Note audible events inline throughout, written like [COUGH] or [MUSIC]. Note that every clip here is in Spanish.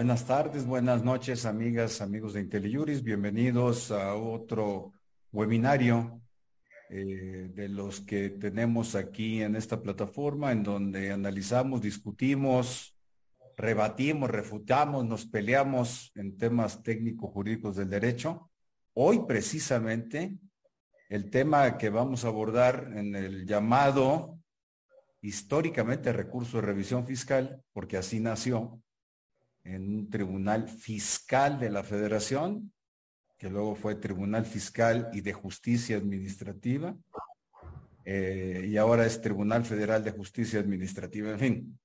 Buenas tardes, buenas noches, amigas, amigos de IntelliJuris. Bienvenidos a otro webinario eh, de los que tenemos aquí en esta plataforma, en donde analizamos, discutimos, rebatimos, refutamos, nos peleamos en temas técnico-jurídicos del derecho. Hoy precisamente el tema que vamos a abordar en el llamado históricamente recurso de revisión fiscal, porque así nació, en un tribunal fiscal de la federación, que luego fue Tribunal Fiscal y de Justicia Administrativa, eh, y ahora es Tribunal Federal de Justicia Administrativa. En fin,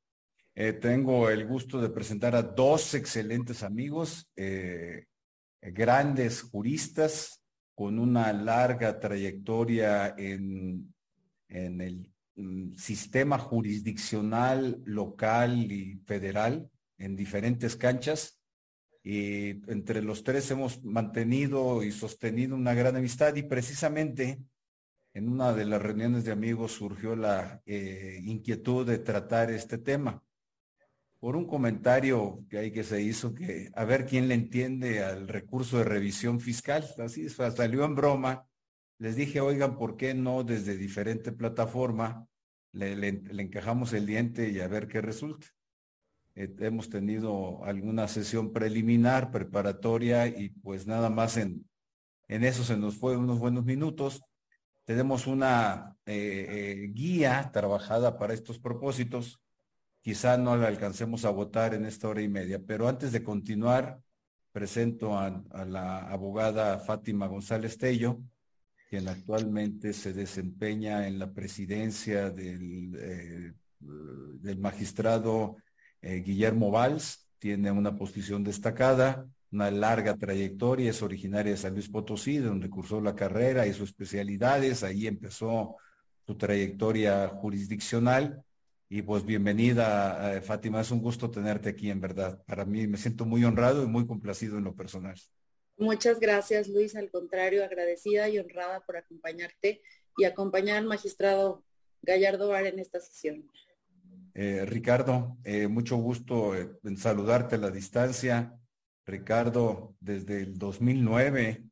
eh, tengo el gusto de presentar a dos excelentes amigos, eh, grandes juristas con una larga trayectoria en, en el mm, sistema jurisdiccional local y federal en diferentes canchas y entre los tres hemos mantenido y sostenido una gran amistad y precisamente en una de las reuniones de amigos surgió la eh, inquietud de tratar este tema por un comentario que hay que se hizo que a ver quién le entiende al recurso de revisión fiscal. Así salió en broma. Les dije, oigan, ¿por qué no desde diferente plataforma le, le encajamos el diente y a ver qué resulta? Eh, hemos tenido alguna sesión preliminar, preparatoria y pues nada más en, en eso se nos fue unos buenos minutos. Tenemos una eh, eh, guía trabajada para estos propósitos. Quizá no la alcancemos a votar en esta hora y media, pero antes de continuar, presento a, la abogada Fátima González Tello, quien actualmente se desempeña en la presidencia del, del magistrado eh, Guillermo Valls tiene una posición destacada, una larga trayectoria, es originaria de San Luis Potosí, donde cursó la carrera y sus especialidades, ahí empezó su trayectoria jurisdiccional. Y pues bienvenida, eh, Fátima, es un gusto tenerte aquí, en verdad. Para mí me siento muy honrado y muy complacido en lo personal. Muchas gracias, Luis. Al contrario, agradecida y honrada por acompañarte y acompañar al magistrado Gallardo Bar en esta sesión. Eh, Ricardo, eh, mucho gusto eh, en saludarte a la distancia. Ricardo, desde el 2009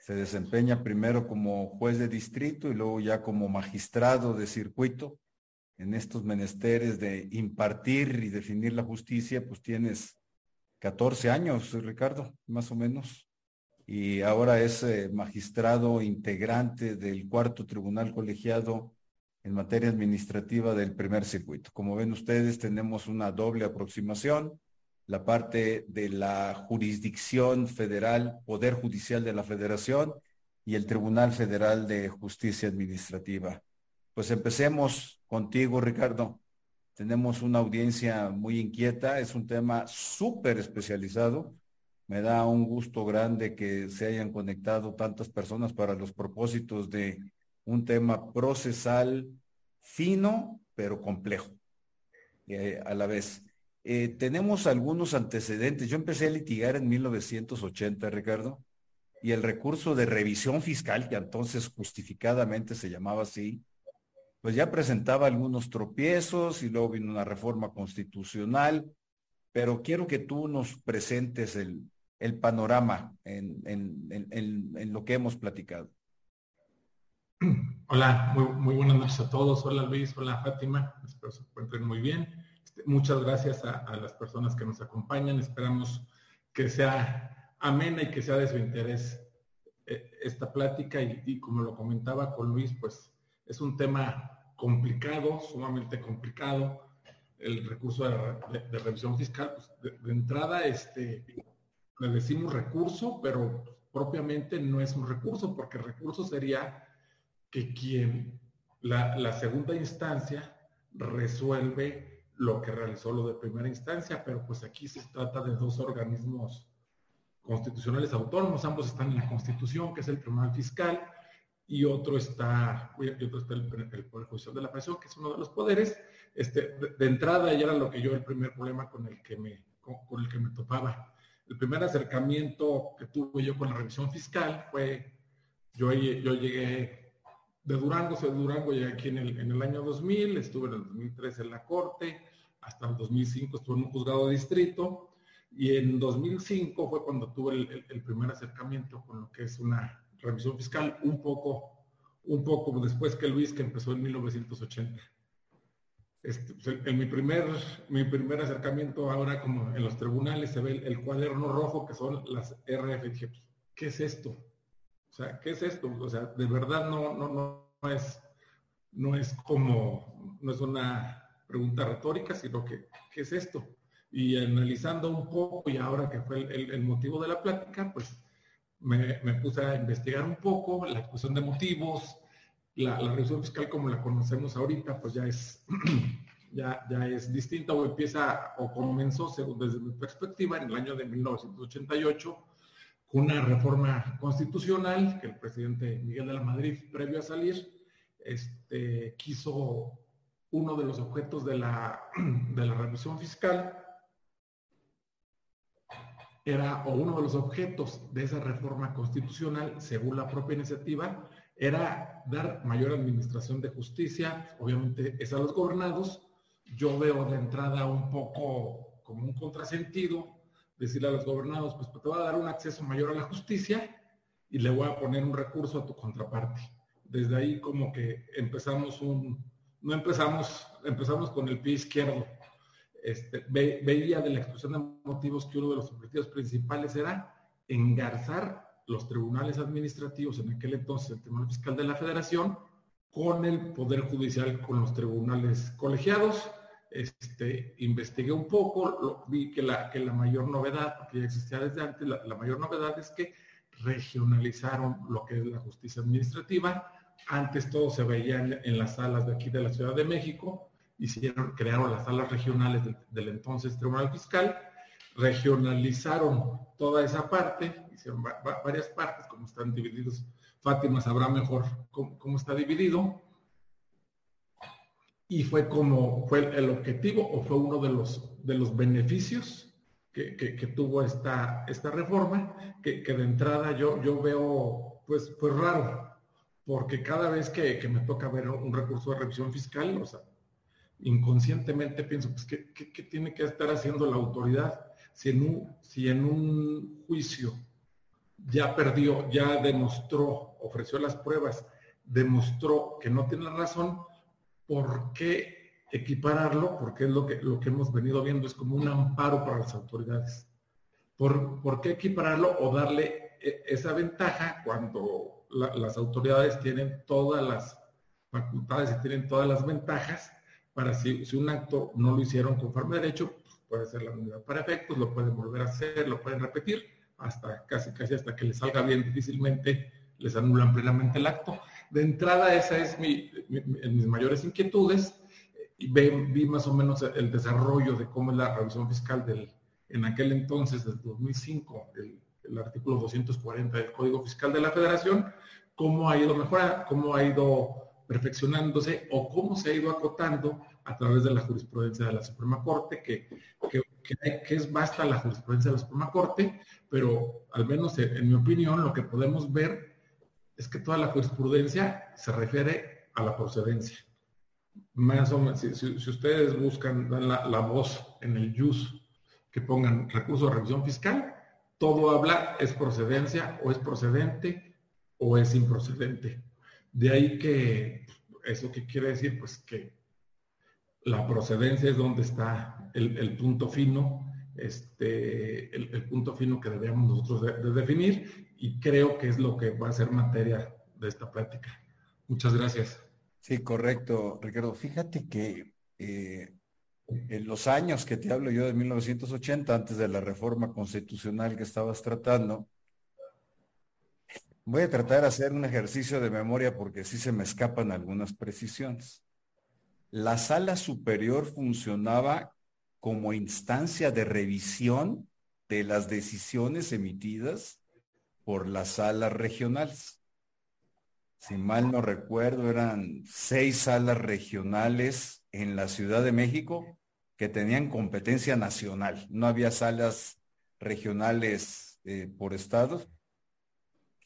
se desempeña primero como juez de distrito y luego ya como magistrado de circuito. En estos menesteres de impartir y definir la justicia, pues tienes 14 años, Ricardo, más o menos. Y ahora es magistrado integrante del cuarto tribunal colegiado en materia administrativa del primer circuito. Como ven ustedes, tenemos una doble aproximación, la parte de la jurisdicción federal, Poder Judicial de la Federación y el Tribunal Federal de Justicia Administrativa. Pues empecemos contigo, Ricardo. Tenemos una audiencia muy inquieta, es un tema súper especializado. Me da un gusto grande que se hayan conectado tantas personas para los propósitos de un tema procesal fino, pero complejo eh, a la vez. Eh, tenemos algunos antecedentes. Yo empecé a litigar en 1980, Ricardo, y el recurso de revisión fiscal, que entonces justificadamente se llamaba así, pues ya presentaba algunos tropiezos y luego vino una reforma constitucional, pero quiero que tú nos presentes el, panorama en, en lo que hemos platicado. [CLEARS THROAT] Hola, muy, buenas noches a todos. Hola Luis, hola Fátima. Espero se encuentren muy bien. Este, muchas gracias a, las personas que nos acompañan. Esperamos que sea amena y que sea de su interés eh, esta plática. Y, como lo comentaba con Luis, pues es un tema complicado, sumamente complicado. El recurso de, revisión fiscal, pues de, entrada, este, le decimos recurso, pero propiamente no es un recurso, porque recurso sería que quien la, segunda instancia resuelve lo que realizó lo de primera instancia, pero pues aquí se trata de dos organismos constitucionales autónomos, ambos están en la Constitución, que es el Tribunal Fiscal, y otro está, y otro está el, Poder Judicial de la Presión, que es uno de los poderes. Este, de, entrada, ya era lo que yo, el primer problema con el que me, con el que me topaba. El primer acercamiento que tuve yo con la revisión fiscal fue, yo, yo llegué de Durango, soy de Durango, llegué aquí en el, en el año 2000, estuve en el 2003 en la corte, hasta el 2005 estuve en un juzgado de distrito, Y en 2005 fue cuando tuve el, primer acercamiento con lo que es una revisión fiscal, un poco, un poco después que Luis, que empezó en 1980. Este, pues, en mi primer, mi primer acercamiento ahora como en los tribunales se ve el, cuaderno rojo que son las RF. Dije, pues, ¿qué es esto? O sea, ¿qué es esto? O sea, de verdad no, no, no, es, no es como, no es una pregunta retórica, sino que, ¿qué es esto? Y analizando un poco, y ahora que fue el, motivo de la plática, pues me, puse a investigar un poco la exposición de motivos, la, la, revisión fiscal como la conocemos ahorita, pues ya es, [CLEARS THROAT] ya, ya es distinta o empieza o comenzó, según desde mi perspectiva, en el año de 1988 con una reforma constitucional que el presidente Miguel de la Madrid, previo a salir, este, quiso uno de los objetos de la, [CLEARS THROAT] de la revisión fiscal era, o uno de los objetos de esa reforma constitucional, según la propia iniciativa, era dar mayor administración de justicia, obviamente es a los gobernados. Yo veo de entrada un poco como un contrasentido decirle a los gobernados, pues te voy a dar un acceso mayor a la justicia y le voy a poner un recurso a tu contraparte. Desde ahí como que empezamos un, no empezamos, empezamos con el pie izquierdo. Este, veía de la exposición de motivos que uno de los objetivos principales era engarzar los tribunales administrativos, en aquel entonces el Tribunal Fiscal de la Federación, con el Poder Judicial, con los tribunales colegiados. Este, investigué un poco, vi que la, que la mayor novedad, que ya existía desde antes, la, mayor novedad es que regionalizaron lo que es la justicia administrativa. Antes todo se veía en, las salas de aquí de la Ciudad de México, hicieron, crearon las salas regionales del entonces Tribunal Fiscal, regionalizaron toda esa parte, hicieron varias partes, como están divididos. Fátima sabrá mejor cómo, está dividido. Y fue como fue el objetivo o fue uno de los, de los beneficios que, tuvo esta, esta reforma, que, de entrada yo, yo veo pues, pues raro, porque cada vez que, me toca ver un recurso de revisión fiscal, o sea, inconscientemente pienso, pues, ¿qué, qué tiene que estar haciendo la autoridad? Si en un, si en un juicio ya perdió, ya demostró, ofreció las pruebas, demostró que no tiene razón, ¿por qué equipararlo? Porque es lo que, lo que hemos venido viendo, es como un amparo para las autoridades. ¿Por, ¿por qué equipararlo o darle e, esa ventaja cuando las autoridades tienen todas las facultades y tienen todas las ventajas para si, si un acto no lo hicieron conforme a derecho, pues puede ser la unidad para efectos, lo pueden volver a hacer, lo pueden repetir hasta casi casi hasta que les salga bien, difícilmente les anulan plenamente el acto. De entrada, esa es mi, mis mayores inquietudes. Y vi más o menos el desarrollo de cómo es la revisión fiscal en aquel entonces, del 2005, el, artículo 240 del Código Fiscal de la Federación, cómo ha ido mejorando, cómo ha ido perfeccionándose o cómo se ha ido acotando a través de la jurisprudencia de la Suprema Corte, que, que, es basta la jurisprudencia de la Suprema Corte, pero al menos en, mi opinión lo que podemos ver es que toda la jurisprudencia se refiere a la procedencia. Más o menos, si, ustedes buscan la, la, voz en el JUS que pongan recurso de revisión fiscal, todo habla es procedencia o es procedente o es improcedente. De ahí que, ¿eso qué quiere decir? Pues que la procedencia es donde está el, punto fino, este, el, punto fino que debemos nosotros de, definir y creo que es lo que va a ser materia de esta plática. Muchas gracias. Sí, correcto, Ricardo. Fíjate que eh, en los años que te hablo yo de 1980, antes de la reforma constitucional que estabas tratando, voy a tratar de hacer un ejercicio de memoria porque sí se me escapan algunas precisiones la sala superior funcionaba como instancia de revisión de las decisiones emitidas por las salas regionales. Si mal no recuerdo, eran seis salas regionales en la Ciudad de México que tenían competencia nacional. No había salas regionales eh, por estados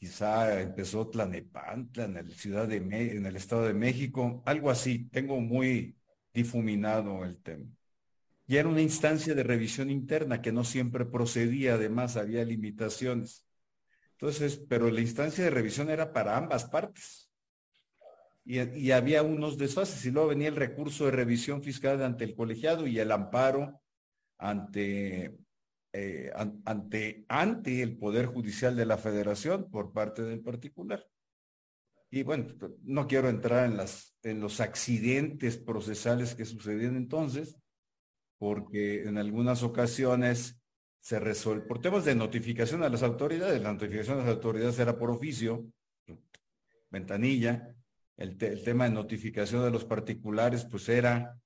quizá empezó Tlanepantla en el Ciudad de en el Estado de México, algo así. Tengo muy difuminado el tema. Y era una instancia de revisión interna que no siempre procedía, además había limitaciones. Entonces, pero la instancia de revisión era para ambas partes. Y, había unos desfases y luego venía el recurso de revisión fiscal ante el colegiado y el amparo ante, eh, ante, ante el Poder Judicial de la Federación por parte del particular. Y bueno, no quiero entrar en, las, en los accidentes procesales que sucedían entonces, porque en algunas ocasiones se resuelve por temas de notificación a las autoridades. La notificación a las autoridades era por oficio, ventanilla. El, tema de notificación de los particulares, pues era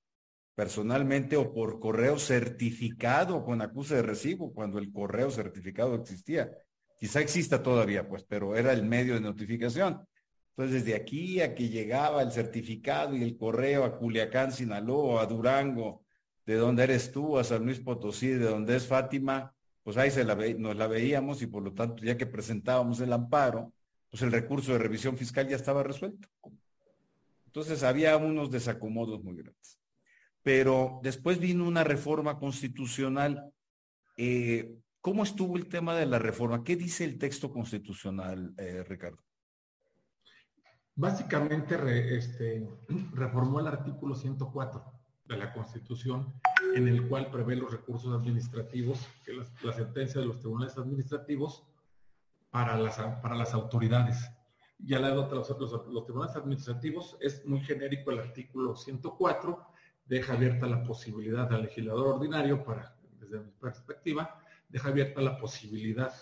personalmente o por correo certificado con acuse de recibo, cuando el correo certificado existía. Quizá exista todavía, pues, pero era el medio de notificación. Entonces, desde aquí a que llegaba el certificado y el correo a Culiacán, Sinaloa, a Durango, de dónde eres tú, a San Luis Potosí, de dónde es Fátima, pues ahí se la nos la veíamos y por lo tanto, ya que presentábamos el amparo, pues el recurso de revisión fiscal ya estaba resuelto. Entonces había unos desacomodos muy grandes. Pero después vino una reforma constitucional. Eh, ¿Cómo estuvo el tema de la reforma? ¿Qué dice el texto constitucional, eh, Ricardo? Básicamente este, [CLEARS THROAT] reformó el artículo 104 de la Constitución, en el cual prevé los recursos administrativos, que la sentencia de los tribunales administrativos para las, para las autoridades. Ya la de los, los, tribunales administrativos es muy genérico el artículo 104, deja abierta la posibilidad al legislador ordinario, para, desde mi perspectiva, deja abierta la posibilidad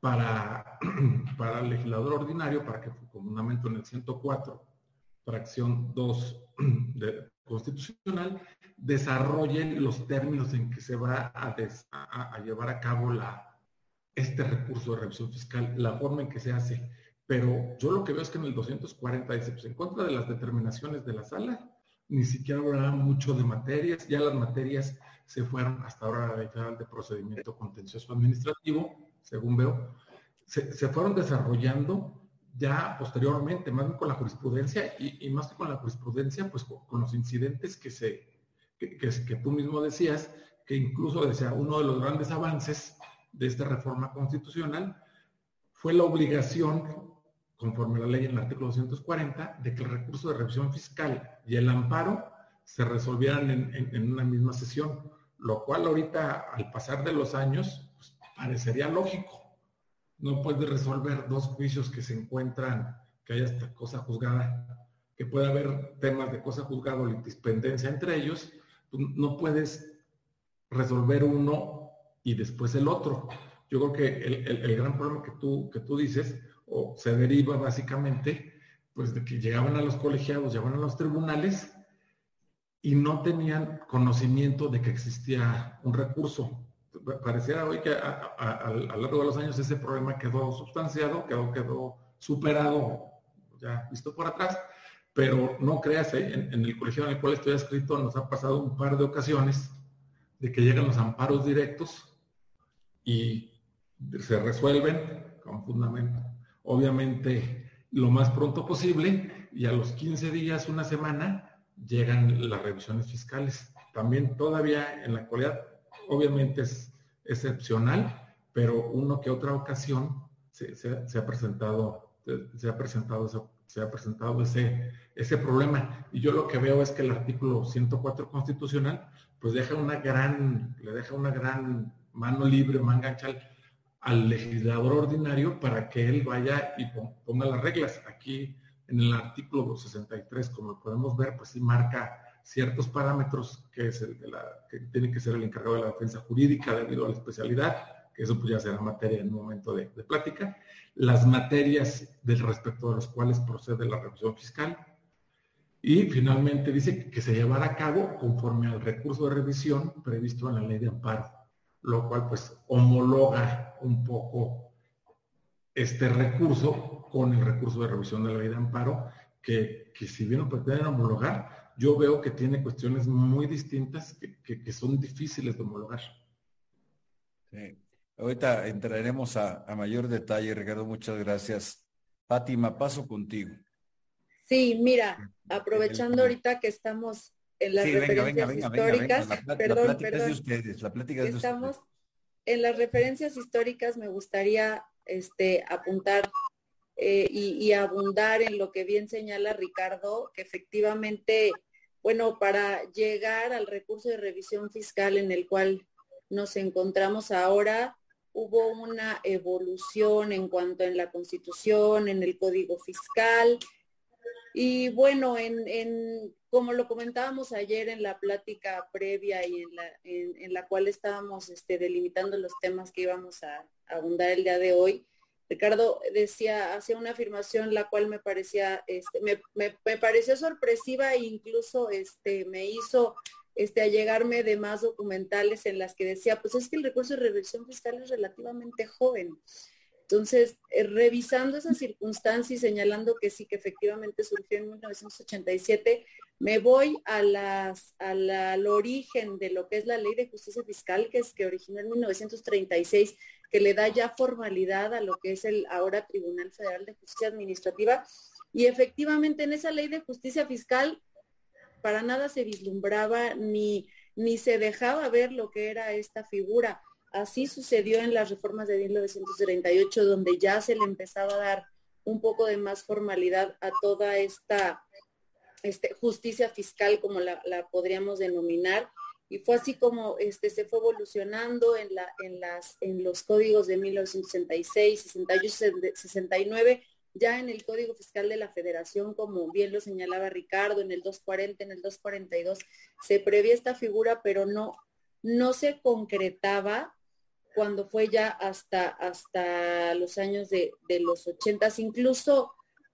para, [CLEARS THROAT] para el legislador ordinario, para que comúnmente en el 104, fracción 2 [CLEARS THROAT] de, constitucional desarrollen los términos en que se va a, llevar a cabo este recurso de revisión fiscal, la forma en que se hace. Pero yo lo que veo es que en el 240 dice, pues en contra de las determinaciones de la sala, ni siquiera habrá mucho de materias, ya las materias se fueron hasta ahora a la de Procedimiento Contencioso Administrativo, según veo, se fueron desarrollando ya posteriormente, más bien con la jurisprudencia y, más que con la jurisprudencia, pues con, los incidentes que, se, que, tú mismo decías, que incluso decía, uno de los grandes avances de esta reforma constitucional fue la obligación, conforme la ley en el artículo 240, de que el recurso de revisión fiscal y el amparo se resolvieran en, una misma sesión, lo cual ahorita, al pasar de los años, pues, parecería lógico no puedes resolver dos juicios que se encuentran, que haya esta cosa juzgada, que pueda haber temas de cosa juzgada o litispendencia entre ellos, no puedes resolver uno y después el otro. Yo creo que el, gran problema que tú, que tú dices, o se deriva básicamente, pues de que llegaban a los colegiados, llegaban a los tribunales y no tenían conocimiento de que existía un recurso pareciera hoy que a, lo largo de los años ese problema quedó sustanciado, quedó, quedó superado, ya visto por atrás, pero no creas, ¿eh? en, el colegio en el cual estoy escrito nos ha pasado un par de ocasiones de que llegan los amparos directos y se resuelven con fundamento. Obviamente lo más pronto posible y a los 15 días, una semana, llegan las revisiones fiscales. También todavía en la actualidad obviamente es excepcional, pero uno que otra ocasión se, ha presentado, se ha presentado, presentado ese, problema. Y yo lo que veo es que el artículo 104 constitucional, pues deja una gran, le deja una gran mano libre, manga ancha al, legislador ordinario para que él vaya y ponga las reglas. Aquí en el artículo 63, como podemos ver, pues sí marca ciertos parámetros, que es el que tiene que ser el encargado de la defensa jurídica debido a la especialidad, que eso pues ya será materia en un momento de, plática, las materias del respecto de los cuales procede la revisión fiscal, y finalmente dice que se llevará a cabo conforme al recurso de revisión previsto en la ley de amparo, lo cual pues homologa un poco este recurso con el recurso de revisión de la ley de amparo, que, que si bien lo pretenden homologar, yo veo que tiene cuestiones muy distintas que, son difíciles de homologar. Sí. Ahorita entraremos a, mayor detalle, Ricardo, muchas gracias. Fátima, paso contigo. Sí, mira, aprovechando ahorita que estamos en las referencias históricas, perdón, perdón. de ustedes, la plática de Estamos en las referencias históricas, me gustaría este, apuntar eh, y, abundar en lo que bien señala Ricardo, que efectivamente, bueno, para llegar al recurso de revisión fiscal en el cual nos encontramos ahora, hubo una evolución en cuanto en la constitución, en el código fiscal. Y bueno, en, como lo comentábamos ayer en la plática previa y en la, en, la cual estábamos este, delimitando los temas que íbamos a, abundar el día de hoy, Ricardo decía, hacía una afirmación la cual me parecía, este, me, me, pareció sorpresiva e incluso este, me hizo este, allegarme de más documentales en las que decía, pues es que el recurso de revisión fiscal es relativamente joven. Entonces, eh, revisando esa circunstancia y señalando que sí, que efectivamente surgió en 1987, me voy a las, al origen de lo que es la ley de justicia fiscal, que es que originó en 1936, que le da ya formalidad a lo que es el ahora Tribunal Federal de Justicia Administrativa. Y efectivamente en esa ley de justicia fiscal para nada se vislumbraba ni, ni se dejaba ver lo que era esta figura Así sucedió en las reformas de 1938, donde ya se le empezaba a dar un poco de más formalidad a toda esta este, justicia fiscal, como la, podríamos denominar. Y fue así como este, se fue evolucionando en, la, en, las, en los códigos de 1966, 68, 69, ya en el Código Fiscal de la Federación, como bien lo señalaba Ricardo, en el 240, en el 242, se prevía esta figura, pero no, no se concretaba cuando fue ya hasta, hasta los años de, los ochentas. Incluso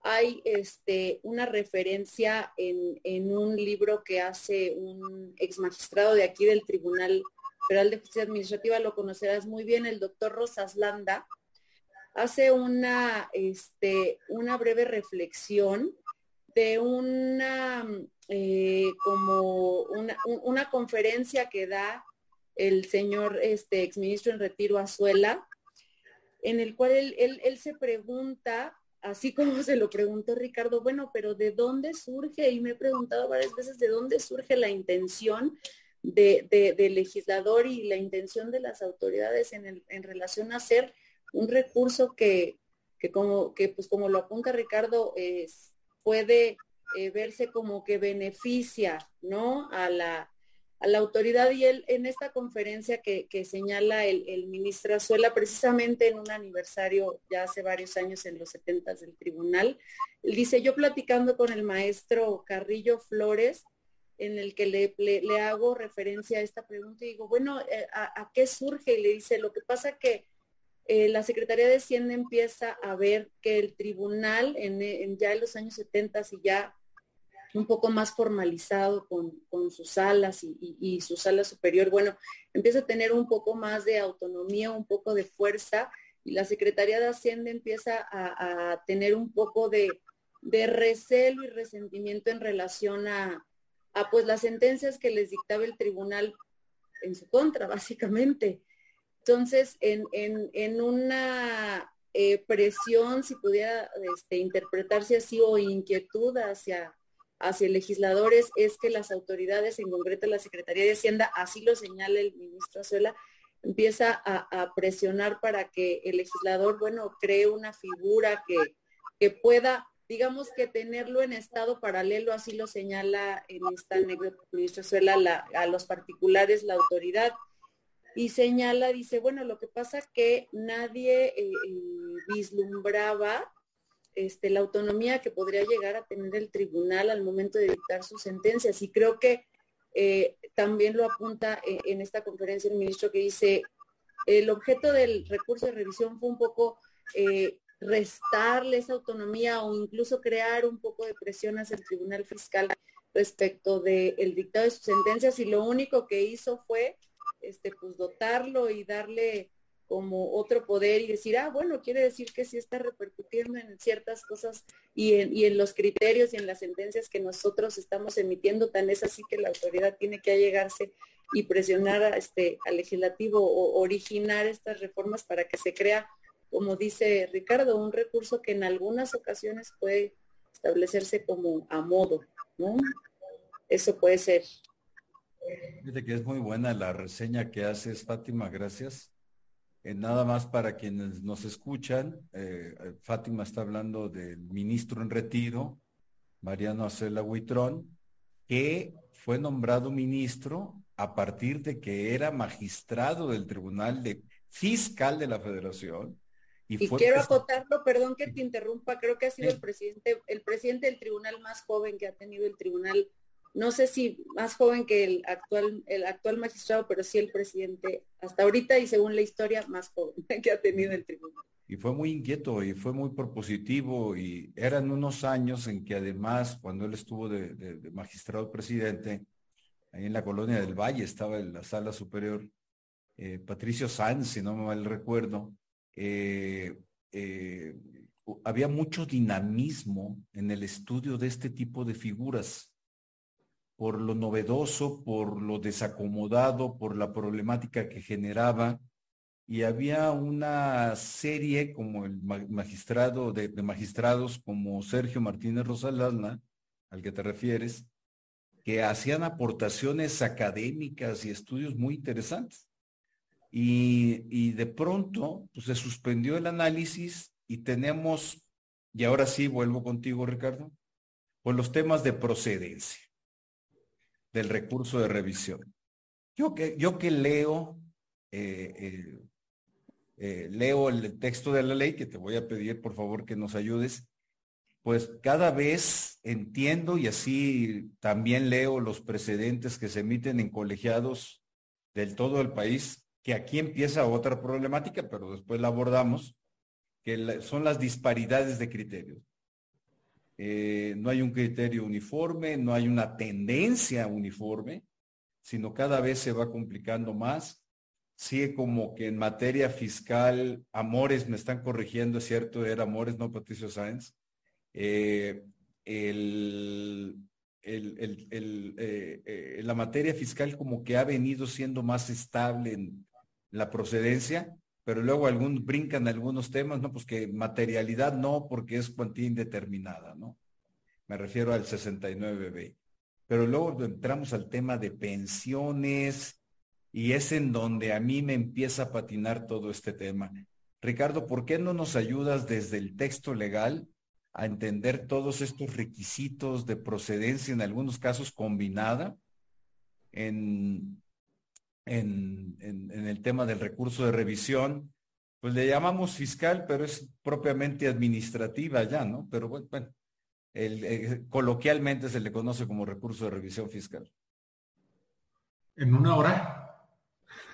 hay este, una referencia en, un libro que hace un ex magistrado de aquí del Tribunal Federal de Justicia Administrativa, lo conocerás muy bien, el doctor Rosas Landa, hace una, este, una breve reflexión de una, eh, como una, una conferencia que da el señor este, exministro en retiro Azuela, en el cual él, se pregunta, así como se lo preguntó Ricardo, bueno, pero ¿de dónde surge? Y me he preguntado varias veces de dónde surge la intención de, del legislador y la intención de las autoridades en, relación a hacer un recurso que, pues como lo apunta Ricardo, puede eh, verse como que beneficia, ¿no? A la, a la autoridad y él en esta conferencia que, señala el, ministro Azuela, precisamente en un aniversario ya hace varios años en los 70 del tribunal, él dice, yo platicando con el maestro Carrillo Flores, en el que le, le, hago referencia a esta pregunta y digo, bueno, eh, ¿a, qué surge? Y le dice, lo que pasa que eh, la Secretaría de Hacienda empieza a ver que el tribunal en, ya en los años 70 y ya un poco más formalizado con, sus salas y, su sala superior, bueno, empieza a tener un poco más de autonomía, un poco de fuerza y la Secretaría de Hacienda empieza a, tener un poco de, recelo y resentimiento en relación a, pues las sentencias que les dictaba el tribunal en su contra, básicamente. Entonces, en, una eh, presión, si pudiera este, interpretarse así, o inquietud hacia hacia legisladores es que las autoridades, en concreto la Secretaría de Hacienda, así lo señala el ministro Azuela, empieza a, presionar para que el legislador, bueno, cree una figura que, que pueda, digamos que tenerlo en estado paralelo, así lo señala en esta anécdota el ministro Azuela, a los particulares la autoridad. Y señala, dice, bueno, lo que pasa que nadie eh, eh, vislumbraba este, la autonomía que podría llegar a tener el tribunal al momento de dictar sus sentencias. Y creo que eh, también lo apunta eh, en esta conferencia el ministro que dice, el objeto del recurso de revisión fue un poco eh, restarle esa autonomía o incluso crear un poco de presión hacia el tribunal fiscal respecto del dictado de sus sentencias y lo único que hizo fue este, pues dotarlo y darle como otro poder y decir, ah, bueno, quiere decir que sí está repercutiendo en ciertas cosas y en, los criterios y en las sentencias que nosotros estamos emitiendo, tan es así que la autoridad tiene que allegarse y presionar a este, al legislativo o originar estas reformas para que se crea, como dice Ricardo, un recurso que en algunas ocasiones puede establecerse como a modo, ¿no? eso puede ser. Fíjate que es muy buena la reseña que haces, Fátima, gracias. Eh, nada más para quienes nos escuchan, eh, Fátima está hablando del ministro en retiro, Mariano Acela Huitrón, que fue nombrado ministro a partir de que era magistrado del Tribunal de Fiscal de la Federación. Y, quiero acotarlo, perdón que te interrumpa, creo que ha sido el presidente, el presidente del tribunal más joven que ha tenido el tribunal no sé si más joven que el actual, el actual magistrado, pero sí el presidente hasta ahorita y según la historia más joven [LAUGHS] que ha tenido el tribunal. Y fue muy inquieto y fue muy propositivo y eran unos años en que además cuando él estuvo de, magistrado presidente, ahí en la colonia del Valle estaba en la sala superior, eh, Patricio Sanz, si no me mal recuerdo, eh, eh, había mucho dinamismo en el estudio de este tipo de figuras por lo novedoso, por lo desacomodado, por la problemática que generaba. Y había una serie como el magistrado de, magistrados como Sergio Martínez Rosalana, al que te refieres, que hacían aportaciones académicas y estudios muy interesantes. Y, y de pronto pues, se suspendió el análisis y tenemos, y ahora sí vuelvo contigo, Ricardo, pues los temas de procedencia del recurso de revisión. Yo que, yo que leo, eh, eh, eh, leo el texto de la ley, que te voy a pedir por favor que nos ayudes, pues cada vez entiendo y así también leo los precedentes que se emiten en colegiados del todo el país, que aquí empieza otra problemática, pero después la abordamos, que son las disparidades de criterios. Eh, no hay un criterio uniforme, no hay una tendencia uniforme, sino cada vez se va complicando más. Sí, como que en materia fiscal, Amores me están corrigiendo, es cierto, era Amores, no Patricio Sáenz. Eh, eh, la materia fiscal como que ha venido siendo más estable en la procedencia, pero luego algún, brincan algunos temas, ¿no? Pues que materialidad no, porque es cuantía indeterminada, ¿no? Me refiero al 69B. Pero luego entramos al tema de pensiones y es en donde a mí me empieza a patinar todo este tema. Ricardo, ¿por qué no nos ayudas desde el texto legal a entender todos estos requisitos de procedencia, en algunos casos combinada, en, en, en, el tema del recurso de revisión, pues le llamamos fiscal, pero es propiamente administrativa ya, ¿no? Pero bueno, el, eh, coloquialmente se le conoce como recurso de revisión fiscal. En una hora.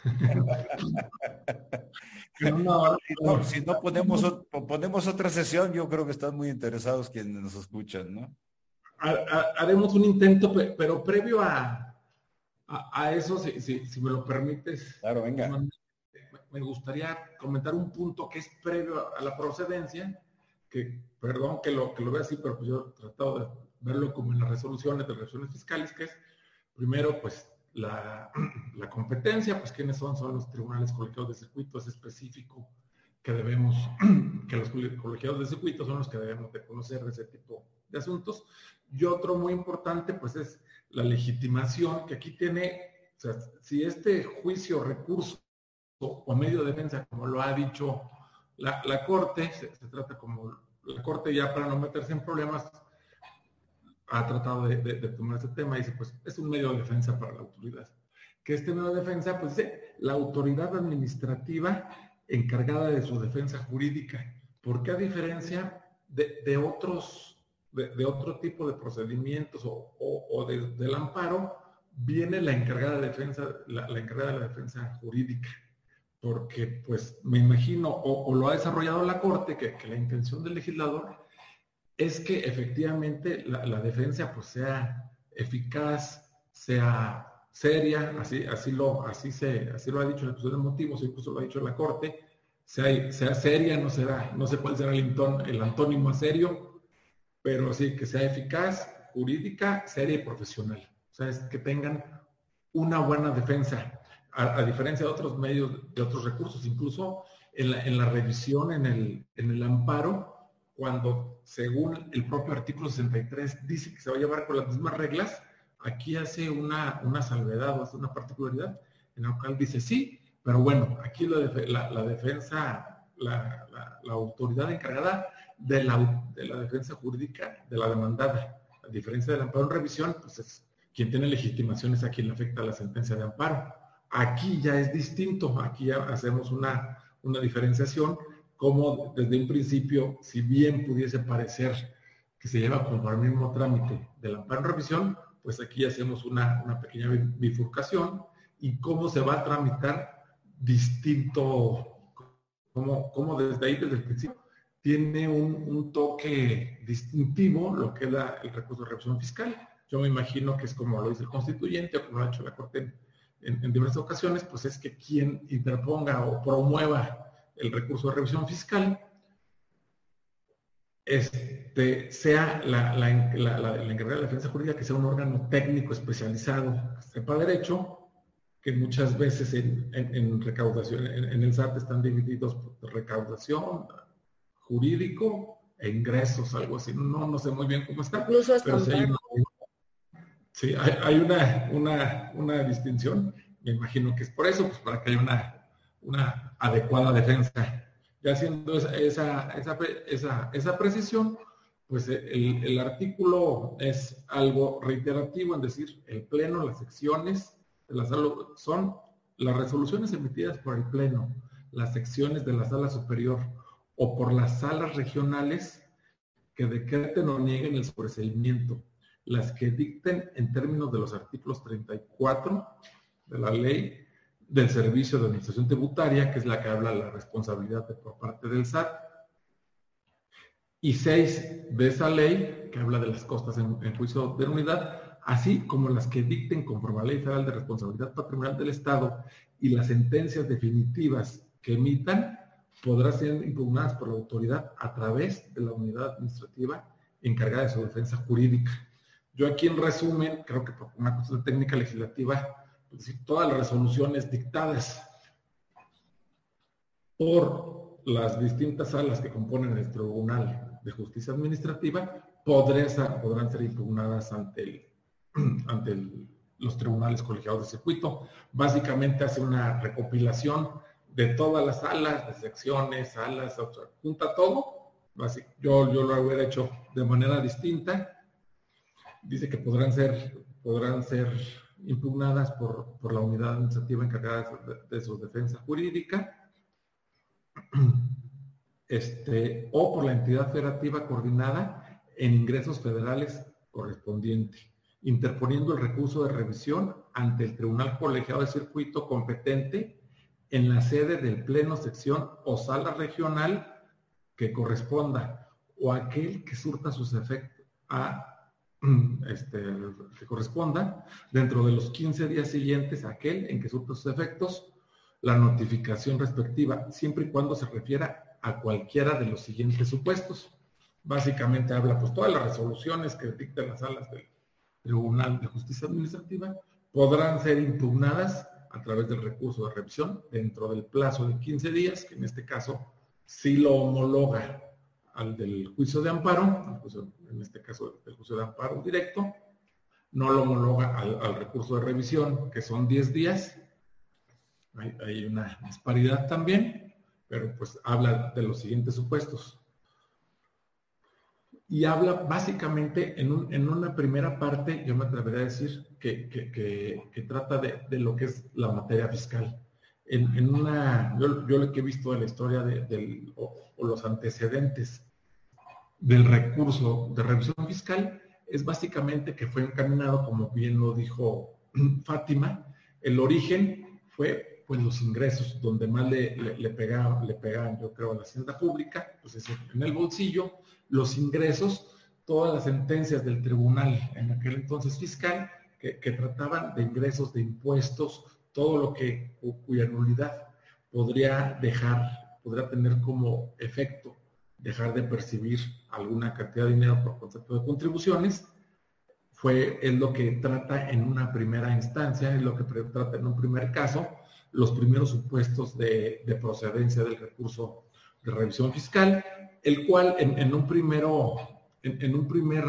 [LAUGHS] en una hora. Si no, ponemos, ponemos otra sesión, yo creo que están muy interesados quienes nos escuchan, ¿no? haremos un intento, pero previo a, a, eso, si, me lo permites. Claro, venga. Me gustaría comentar un punto que es previo a la procedencia, que, perdón que lo, que lo vea así, pero pues yo he tratado de verlo como en las resoluciones de resoluciones fiscales, que es primero, pues, la, [CLEARS THROAT] la competencia, pues, quiénes son, son los tribunales colegiados de circuito, es específico que debemos, [CLEARS THROAT] que los colegiados de circuito son los que debemos de conocer de ese tipo de asuntos. Y otro muy importante, pues, es la legitimación que aquí tiene, o sea, si este juicio, recurso o medio de defensa, como lo ha dicho la, Corte, se, trata como, la Corte ya para no meterse en problemas, ha tratado de, tomar este tema y dice, pues es un medio de defensa para la autoridad. Que este medio de defensa, pues dice, la autoridad administrativa encargada de su defensa jurídica, porque a diferencia de otros de, otro tipo de procedimientos o, del amparo, viene la encargada de defensa, la, encargada de defensa jurídica, porque pues me imagino, o, lo ha desarrollado la Corte, que, la intención del legislador es que efectivamente la, defensa pues sea eficaz, sea seria, así, así, lo, así, se, así lo ha dicho la exposición de motivos, incluso lo ha dicho la Corte, sea, sea seria, no será, no sé cuál será el, el antónimo a serio, pero sí que sea eficaz, jurídica, seria y profesional. O sea, es que tengan una buena defensa, a, diferencia de otros medios, de otros recursos, incluso en la, revisión, en el, en el amparo, cuando según el propio artículo 63 dice que se va a llevar con las mismas reglas, aquí hace una, una salvedad o hace una particularidad en la cual dice sí, pero bueno, aquí la, defensa, la, autoridad encargada de la, de la defensa jurídica de la demandada, a diferencia del amparo en revisión, pues es quien tiene legitimación es a quien le afecta la sentencia de amparo. Aquí ya es distinto, aquí ya hacemos una, una diferenciación, como desde un principio, si bien pudiese parecer que se lleva como el mismo trámite del amparo en revisión, pues aquí hacemos una, una pequeña bifurcación y cómo se va a tramitar distinto, como desde ahí, desde el principio, tiene un, toque distintivo lo que es el recurso de revisión fiscal. Yo me imagino que es como lo dice el constituyente o como lo ha hecho la Corte en, diversas ocasiones, pues es que quien interponga o promueva el recurso de revisión fiscal este, sea la, la, de la defensa jurídica, que sea un órgano técnico especializado que sepa derecho, que muchas veces en, recaudación, en, el SAT están divididos por recaudación, jurídico e ingresos, algo así. No, no sé muy bien cómo está. Incluso pero sí, hay, una, una, una, distinción. Me imagino que es por eso, pues para que haya una, una adecuada defensa. Ya haciendo esa, esa, esa, esa, precisión, pues el, el artículo es algo reiterativo, en decir, el pleno, las secciones, son las resoluciones emitidas por el Pleno, las secciones de la sala superior o por las salas regionales que decreten o nieguen el sobreseimiento, las que dicten en términos de los artículos 34 de la ley del Servicio de Administración Tributaria, que es la que habla de la responsabilidad por parte del SAT, y seis de esa ley, que habla de las costas en, en juicio de unidad, así como las que dicten conforme a la Ley Federal de Responsabilidad Patrimonial del Estado y las sentencias definitivas que emitan, podrán ser impugnadas por la autoridad a través de la unidad administrativa encargada de su defensa jurídica. Yo aquí en resumen, creo que por una cuestión técnica legislativa, todas las resoluciones dictadas por las distintas salas que componen el Tribunal de Justicia Administrativa podrán ser impugnadas ante el [CLEARS THROAT] ante los tribunales colegiados de circuito. Básicamente hace una recopilación de todas las salas, de secciones, salas, junta todo. yo, yo lo hubiera hecho de manera distinta. Dice que podrán ser, podrán ser impugnadas por, la unidad administrativa encargada de, su defensa jurídica [CLEARS THROAT] este, o por la entidad federativa coordinada en ingresos federales correspondiente interponiendo el recurso de revisión ante el Tribunal Colegiado de Circuito competente en la sede del Pleno, sección o sala regional que corresponda o aquel que surta sus efectos a [CLEARS THROAT] este, que corresponda dentro de los 15 días siguientes aquel en que surta sus efectos la notificación respectiva, siempre y cuando se refiera a cualquiera de los siguientes supuestos. Básicamente habla pues todas las resoluciones que dictan las salas del Tribunal de Justicia Administrativa podrán ser impugnadas a través del recurso de revisión dentro del plazo de 15 días, que en este caso sí lo homologa al del juicio de amparo, en este caso del juicio de amparo directo, no lo homologa al, recurso de revisión, que son 10 días. Hay, una disparidad también, pero pues habla de los siguientes supuestos y habla básicamente en, una primera parte, yo me atrevería a decir, que, trata de, lo que es la materia fiscal. En, una, yo, lo que he visto de la historia de, o, los antecedentes del recurso de revisión fiscal es básicamente que fue encaminado, como bien lo dijo [CLEARS THROAT] Fátima, el origen fue pues los ingresos, donde más le, le, pegaban, le pegaban, yo creo, a la hacienda pública, pues es en el bolsillo, los ingresos, todas las sentencias del tribunal en aquel entonces fiscal que, trataban de ingresos, de impuestos, todo lo que cuya nulidad podría dejar, podría tener como efecto dejar de percibir alguna cantidad de dinero por concepto de contribuciones, fue, es lo que trata en una primera instancia, es lo que trata en un primer caso, los primeros supuestos de, de procedencia del recurso de revisión fiscal el cual en, un primero, en, un primer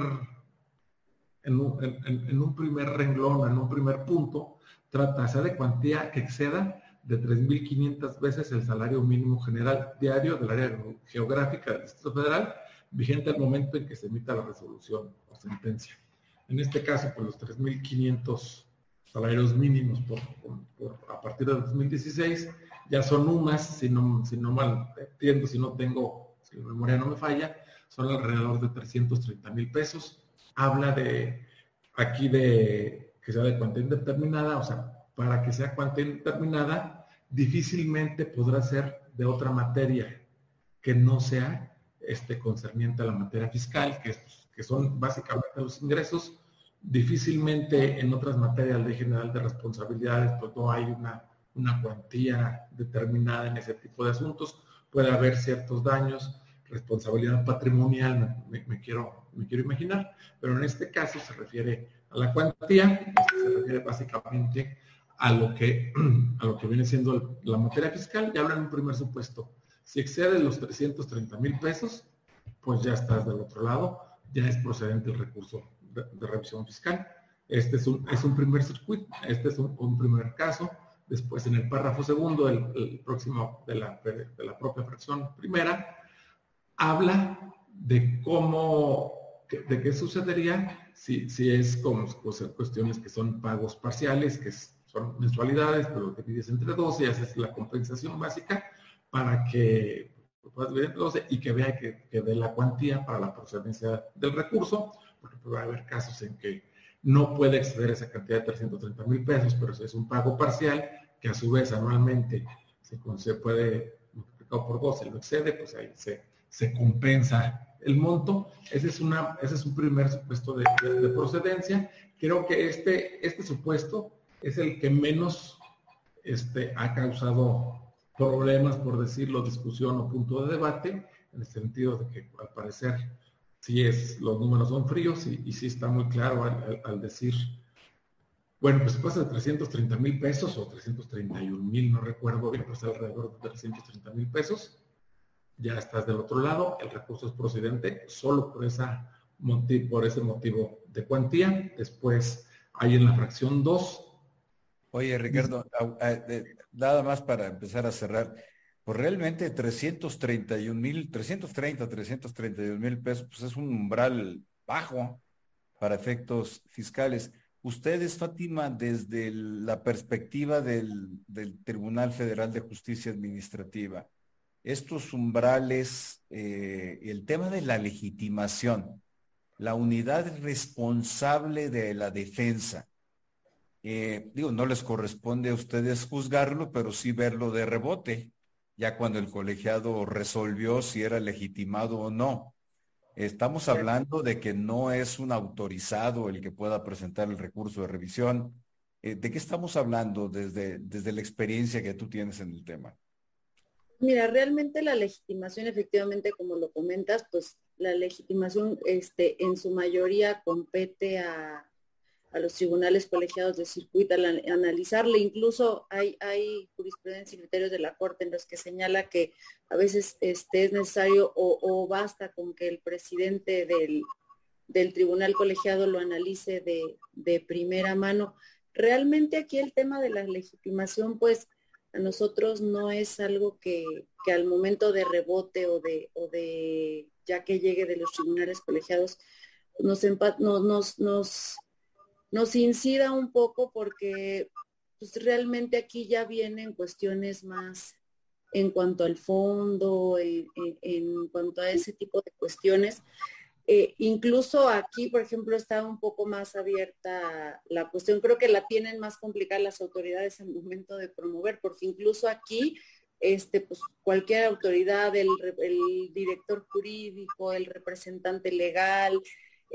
en un, primer renglón, en un primer punto, trata sea de cuantía que exceda de 3.500 veces el salario mínimo general diario del área geográfica del Distrito Federal, vigente al momento en que se emita la resolución o sentencia. En este caso, pues los 3.500 salarios mínimos por, a partir del 2016 ya son unas, si no, si no mal entiendo, si no tengo, si la memoria no me falla, son alrededor de 330 mil pesos. Habla de aquí de que sea de cuantía indeterminada, o sea, para que sea cuantía indeterminada, difícilmente podrá ser de otra materia que no sea este, concerniente a la materia fiscal, que, que son básicamente los ingresos. Difícilmente en otras materias de general de responsabilidades, pues no hay una, una cuantía determinada en ese tipo de asuntos. Puede haber ciertos daños, responsabilidad patrimonial, me, quiero, me quiero imaginar, pero en este caso se refiere a la cuantía, se refiere básicamente a lo que, [CLEARS THROAT] a lo que viene siendo la materia fiscal y habla en un primer supuesto. Si excede los 330 mil pesos, pues ya estás del otro lado, ya es procedente el recurso de, revisión fiscal. Este es un, es un primer circuito, este es un, primer caso. Después en el párrafo segundo, el, próximo de la, de la propia fracción primera, habla de cómo, de qué sucedería si, si es como cuestiones que son pagos parciales, que son mensualidades, pero que pides entre 12 y haces la compensación básica para que puedas entre 12 y que vea que, que dé la cuantía para la procedencia del recurso, porque puede haber casos en que no puede exceder esa cantidad de 330 mil pesos, pero si es un pago parcial, que a su vez anualmente se, puede multiplicado por 12, lo excede, pues ahí se, se compensa el monto. Ese es, una, ese es un primer supuesto de, procedencia. Creo que este, este supuesto es el que menos este, ha causado problemas, por decirlo, discusión o punto de debate, en el sentido de que al parecer sí es, los números son fríos y, sí está muy claro al, decir, bueno, pues pasa de 330 mil pesos o 331 mil, no recuerdo bien, pues alrededor de 330 mil pesos ya estás del otro lado, el recurso es procedente solo por, esa por ese motivo de cuantía. Después hay en la fracción 2. Oye, Ricardo, nada más para empezar a cerrar. Pues realmente 331 mil, 330, 331 mil pesos, pues es un umbral bajo para efectos fiscales. Ustedes, Fátima, desde la perspectiva del, Tribunal Federal de Justicia Administrativa, estos umbrales, eh, el tema de la legitimación, la unidad responsable de la defensa. Eh, digo, no les corresponde a ustedes juzgarlo, pero sí verlo de rebote, ya cuando el colegiado resolvió si era legitimado o no. Estamos hablando de que no es un autorizado el que pueda presentar el recurso de revisión. Eh, ¿De qué estamos hablando desde, desde la experiencia que tú tienes en el tema? Mira, realmente la legitimación, efectivamente, como lo comentas, pues la legitimación este, en su mayoría compete a, los tribunales colegiados de circuito al analizarle. Incluso hay, hay jurisprudencia y criterios de la Corte en los que señala que a veces este, es necesario o, basta con que el presidente del, del tribunal colegiado lo analice de, de primera mano. Realmente aquí el tema de la legitimación, pues a nosotros no es algo que, al momento de rebote o de, o de ya que llegue de los tribunales colegiados nos, nos, nos, nos incida un poco porque pues, realmente aquí ya vienen cuestiones más en cuanto al fondo, en cuanto a ese tipo de cuestiones eh, incluso aquí, por ejemplo, está un poco más abierta la cuestión. Creo que la tienen más complicada las autoridades en momento de promover, porque incluso aquí, este, pues cualquier autoridad, el, director jurídico, el representante legal,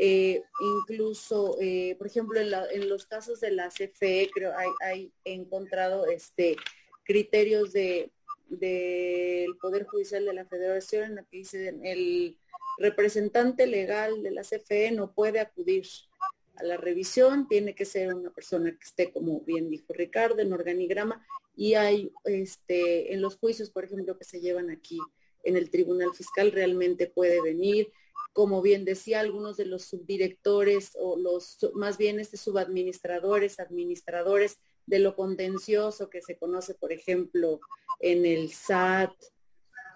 eh, incluso, eh, por ejemplo, en, los casos de la CFE, creo hay, encontrado este criterios de del Poder Judicial de la Federación en la que dice el representante legal de la CFE no puede acudir a la revisión, tiene que ser una persona que esté, como bien dijo Ricardo, en organigrama, y hay este, en los juicios, por ejemplo, que se llevan aquí en el Tribunal Fiscal, realmente puede venir como bien decía, algunos de los subdirectores o los más bien este subadministradores, administradores de lo contencioso que se conoce, por ejemplo, en el SAT,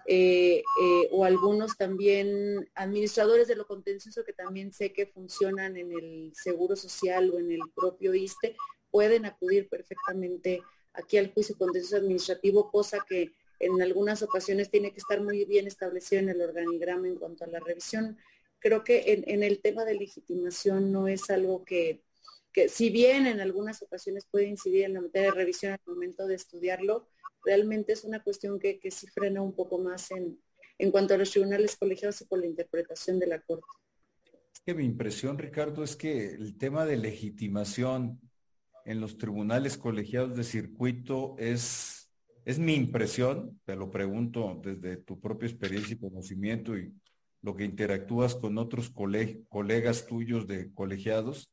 eh, eh, o algunos también administradores de lo contencioso que también sé que funcionan en el Seguro Social o en el propio ISTE, pueden acudir perfectamente aquí al juicio contencioso administrativo, cosa que en algunas ocasiones tiene que estar muy bien establecido en el organigrama en cuanto a la revisión. Creo que en, el tema de legitimación no es algo que, que, si bien en algunas ocasiones puede incidir en la materia de revisión al momento de estudiarlo, realmente es una cuestión que, que sí frena un poco más en, en cuanto a los tribunales colegiados y por la interpretación de la Corte. Es que mi impresión, Ricardo, es que el tema de legitimación en los tribunales colegiados de circuito es es mi impresión, te lo pregunto desde tu propia experiencia y conocimiento y lo que interactúas con otros colegas tuyos de colegiados,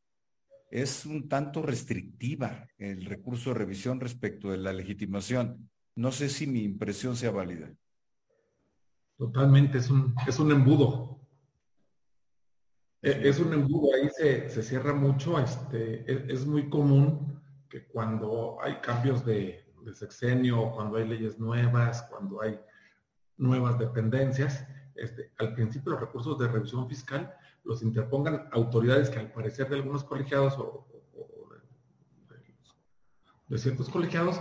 es un tanto restrictiva el recurso de revisión respecto de la legitimación. No sé si mi impresión sea válida. Totalmente, es un, es un embudo. E, es un embudo, ahí se, cierra mucho. Este, es, es muy común que cuando hay cambios de, de sexenio, cuando hay leyes nuevas, cuando hay nuevas dependencias, este, al principio los recursos de revisión fiscal los interpongan autoridades que al parecer de algunos colegiados o, de, ciertos colegiados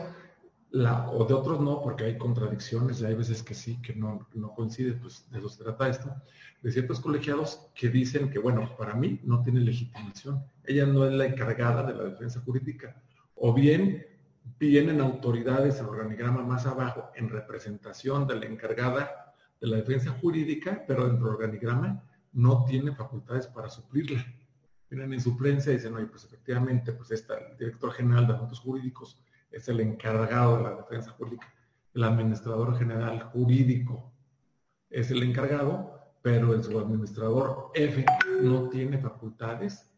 la, o de otros no, porque hay contradicciones y hay veces que sí, que no, no coincide, pues de eso se trata esto, de ciertos colegiados que dicen que, bueno, para mí no tiene legitimación, ella no es la encargada de la defensa jurídica, o bien vienen autoridades, el organigrama más abajo, en representación de la encargada de la defensa jurídica, pero dentro del organigrama no tiene facultades para suplirla. Vienen en suplencia y dicen, oye, pues efectivamente, pues está el director general de asuntos jurídicos es el encargado de la defensa jurídica. El administrador general jurídico es el encargado, pero el subadministrador F no tiene facultades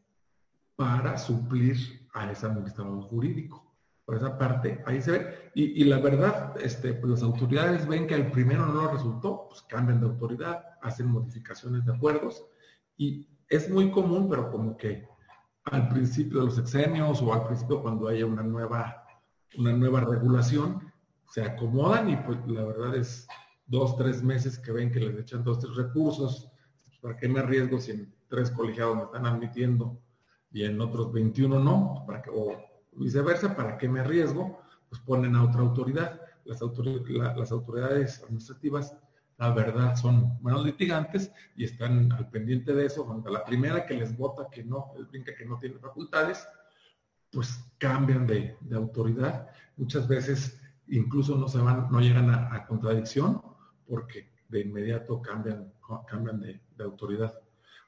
para suplir a ese administrador jurídico por esa parte, ahí se ve. Y, la verdad, este, pues las autoridades ven que el primero no resultó, pues cambian de autoridad, hacen modificaciones de acuerdos. Y es muy común, pero como que al principio de los sexenios o al principio cuando haya una nueva, una nueva regulación, se acomodan y pues la verdad es dos, tres meses que ven que les echan dos, tres recursos. ¿Para qué me arriesgo si en tres colegiados me están admitiendo y en otros 21 no? ¿Para que, viceversa, ¿para qué me arriesgo? Pues ponen a otra autoridad. Las, autoridades administrativas, la verdad, son menos litigantes y están al pendiente de eso. Cuando la primera que les vota que no, el brinca que no tiene facultades, pues cambian de, autoridad. Muchas veces incluso no se van, no llegan a, contradicción porque de inmediato cambian, cambian de, autoridad.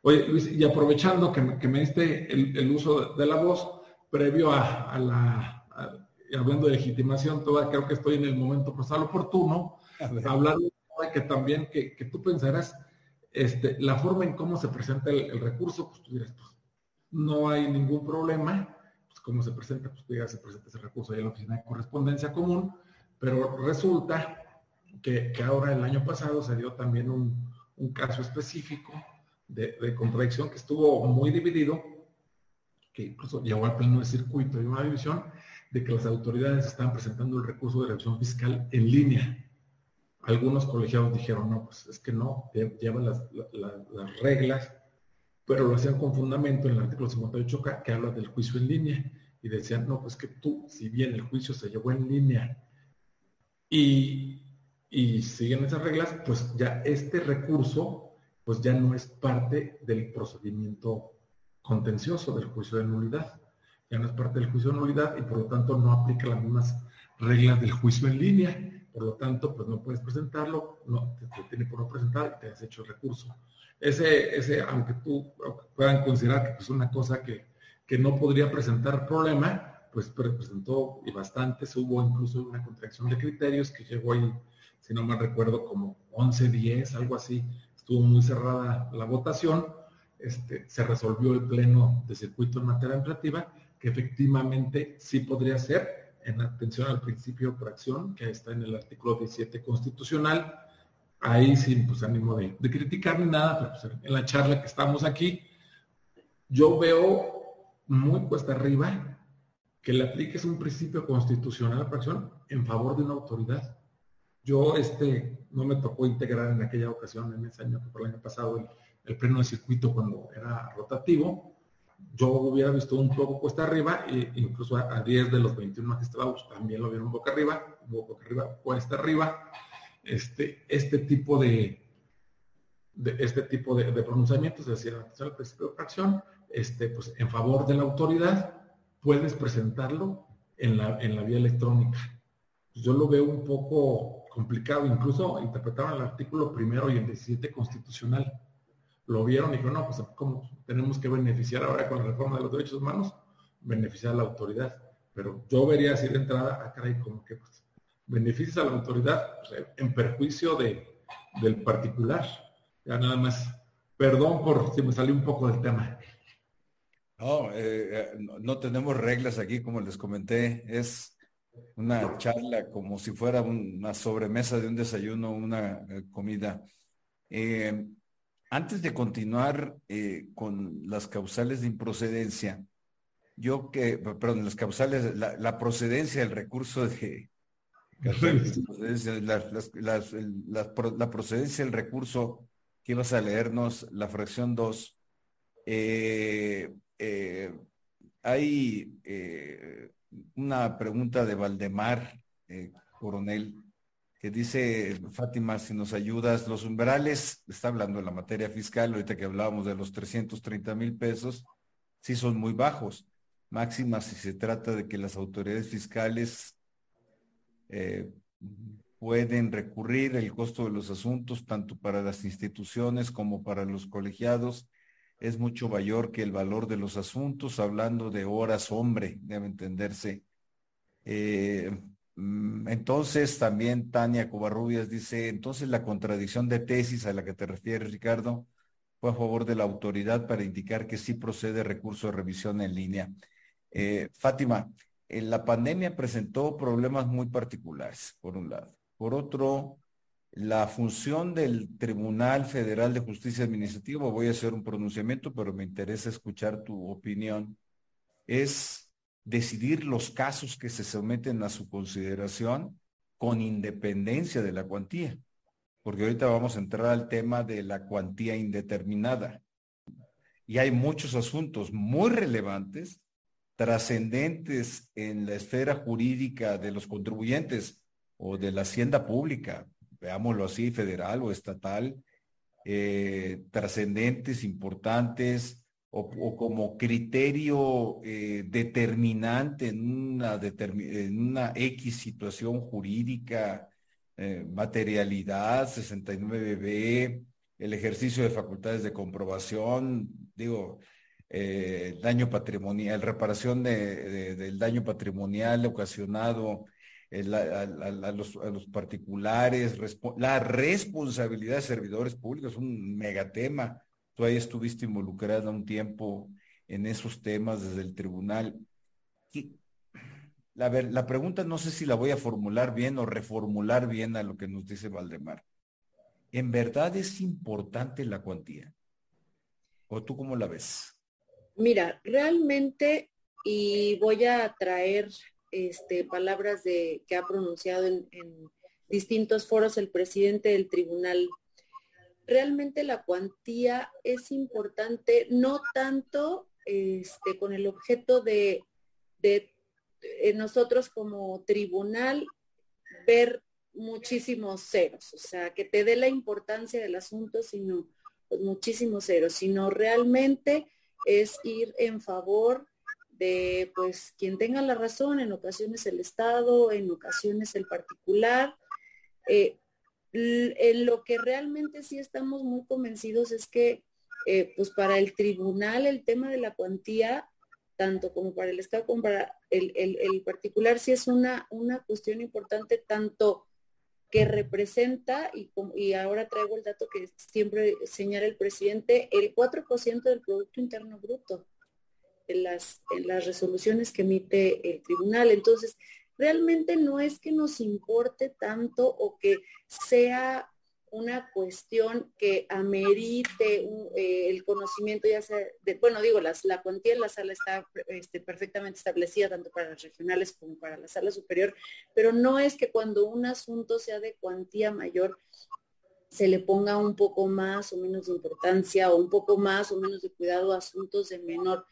Oye, Luis, y aprovechando que me, que me diste el, uso de la voz, previo a, la, hablando de legitimación, toda, creo que estoy en el momento procesal oportuno, hablar de que también, que, tú pensarás, este, la forma en cómo se presenta el, recurso, pues tú dirás, pues no hay ningún problema, pues cómo se presenta, pues ya se presenta ese recurso ahí en la oficina de correspondencia común, pero resulta que, ahora el año pasado se dio también un, caso específico de, de, contradicción que estuvo muy dividido que incluso llegó al pleno de circuito y una división de que las autoridades están presentando el recurso de revisión fiscal en línea. Algunos colegiados dijeron, no, pues es que no, llevan las, reglas, pero lo hacían con fundamento en el artículo 58 que habla del juicio en línea. Y decían, no, pues que tú, si bien el juicio se llevó en línea y, y siguen esas reglas, pues ya este recurso, pues ya no es parte del procedimiento contencioso del juicio de nulidad. Ya no es parte del juicio de nulidad y por lo tanto no aplica las mismas reglas del juicio en línea. Por lo tanto, pues no puedes presentarlo, no, te, tiene por no presentar y te has hecho el recurso. Ese, ese, aunque tú puedan considerar que es pues, una cosa que, que no podría presentar problema, pues presentó y bastante, hubo incluso una contracción de criterios que llegó ahí, si no mal recuerdo, como 11, 10, algo así. Estuvo muy cerrada la votación, este, se resolvió el pleno de circuito en materia administrativa, que efectivamente sí podría ser en atención al principio por acción, que está en el artículo 17 constitucional, ahí sin pues ánimo de, criticar ni nada, pero pues, en la charla que estamos aquí, yo veo muy cuesta arriba que le apliques un principio constitucional a la acción en favor de una autoridad. Yo este, no me tocó integrar en aquella ocasión, en ese año, por el año pasado, el pleno de circuito cuando era rotativo, yo hubiera visto un poco cuesta arriba, e incluso a, 10 de los 21 magistrados también lo vieron boca arriba, boca arriba, cuesta arriba, este, este tipo de, de este tipo de, pronunciamientos, es decir, principio de fracción, este, pues en favor de la autoridad, puedes presentarlo en la, en la vía electrónica. Yo lo veo un poco complicado, incluso interpretaban el artículo primero y el 17 constitucional lo vieron y dijeron, no, pues ¿cómo tenemos que beneficiar ahora con la reforma de los derechos humanos? Beneficiar a la autoridad. Pero yo vería así de entrada, a ah, caray, como que pues, beneficias a la autoridad en perjuicio de, del particular. Ya nada más, perdón por si me salió un poco del tema. No, eh, eh, no, tenemos reglas aquí, como les comenté, es una charla como si fuera una sobremesa de un desayuno, una eh, comida. Antes de continuar eh, con las causales de improcedencia, yo que, perdón, las causales, la, procedencia del recurso de, la, procedencia del recurso que ibas a leernos, la fracción 2, eh, eh, hay una pregunta de Valdemar, coronel, dice Fátima, si nos ayudas, los umbrales, está hablando de la materia fiscal, ahorita que hablábamos de los 330 mil pesos, sí son muy bajos. Máxima si se trata de que las autoridades fiscales eh, pueden recurrir el costo de los asuntos, tanto para las instituciones como para los colegiados, es mucho mayor que el valor de los asuntos, hablando de horas hombre, debe entenderse. Eh, entonces, también Tania Covarrubias dice, entonces la contradicción de tesis a la que te refieres, Ricardo, fue a favor de la autoridad para indicar que sí procede recurso de revisión en línea. Eh, Fátima, en la pandemia presentó problemas muy particulares, por un lado. Por otro, la función del Tribunal Federal de Justicia Administrativa, voy a hacer un pronunciamiento, pero me interesa escuchar tu opinión, es decidir los casos que se someten a su consideración con independencia de la cuantía, porque ahorita vamos a entrar al tema de la cuantía indeterminada. Y hay muchos asuntos muy relevantes, trascendentes en la esfera jurídica de los contribuyentes o de la hacienda pública, veámoslo así, federal o estatal, eh, trascendentes, importantes, o, como criterio eh, determinante en una, en una X situación jurídica, eh, materialidad, 69B, el ejercicio de facultades de comprobación, digo, eh, daño patrimonial, reparación del daño patrimonial ocasionado a, los, a, los, particulares, la responsabilidad de servidores públicos, un megatema Tú ahí estuviste involucrada un tiempo en esos temas desde el tribunal. La, la pregunta no sé si la voy a formular bien o reformular bien a lo que nos dice Valdemar. ¿En verdad es importante la cuantía? ¿O tú cómo la ves? Mira, realmente, y voy a traer este, palabras de, que ha pronunciado en distintos foros el presidente del tribunal realmente la cuantía es importante, no tanto este, con el objeto de, eh, nosotros como tribunal ver muchísimos ceros, o sea, que te dé la importancia del asunto, sino pues, muchísimos ceros, sino realmente es ir en favor de pues quien tenga la razón, en ocasiones el Estado, en ocasiones el particular, eh, lo que realmente sí estamos muy convencidos es que eh, pues para el tribunal el tema de la cuantía, tanto como para el Estado como para el, particular, sí es una, una cuestión importante, tanto que representa, y, y ahora traigo el dato que siempre señala el presidente, el 4% del Producto Interno Bruto en las, en las resoluciones que emite el tribunal. Entonces, realmente no es que nos importe tanto o que sea una cuestión que amerite eh, el conocimiento, ya sea, de, bueno, digo, las, la cuantía en la sala está este, perfectamente establecida tanto para las regionales como para la sala superior, pero no es que cuando un asunto sea de cuantía mayor se le ponga un poco más o menos de importancia o un poco más o menos de cuidado a asuntos de menor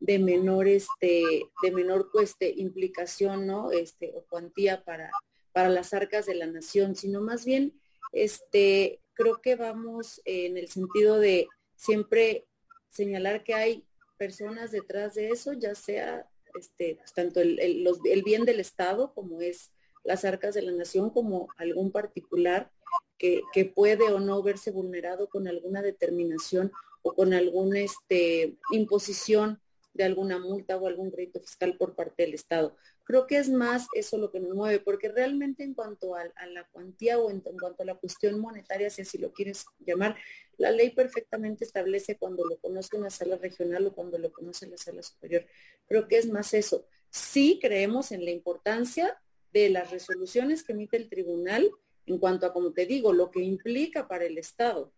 de menor este de menor cueste implicación no este o cuantía para para las arcas de la nación sino más bien este, creo que vamos en el sentido de siempre señalar que hay personas detrás de eso, ya sea este, pues, tanto el, el, bien del Estado como es las arcas de la nación, como algún particular que, que, puede o no verse vulnerado con alguna determinación o con alguna este, imposición de alguna multa o algún crédito fiscal por parte del Estado. Creo que es más eso lo que nos mueve, porque realmente en cuanto a, la cuantía o en, cuanto a la cuestión monetaria, si así lo quieres llamar, la ley perfectamente establece cuando lo conoce una sala regional o cuando lo conoce la sala superior. Creo que es más eso. Sí creemos en la importancia de las resoluciones que emite el tribunal en cuanto a, como te digo, lo que implica para el Estado,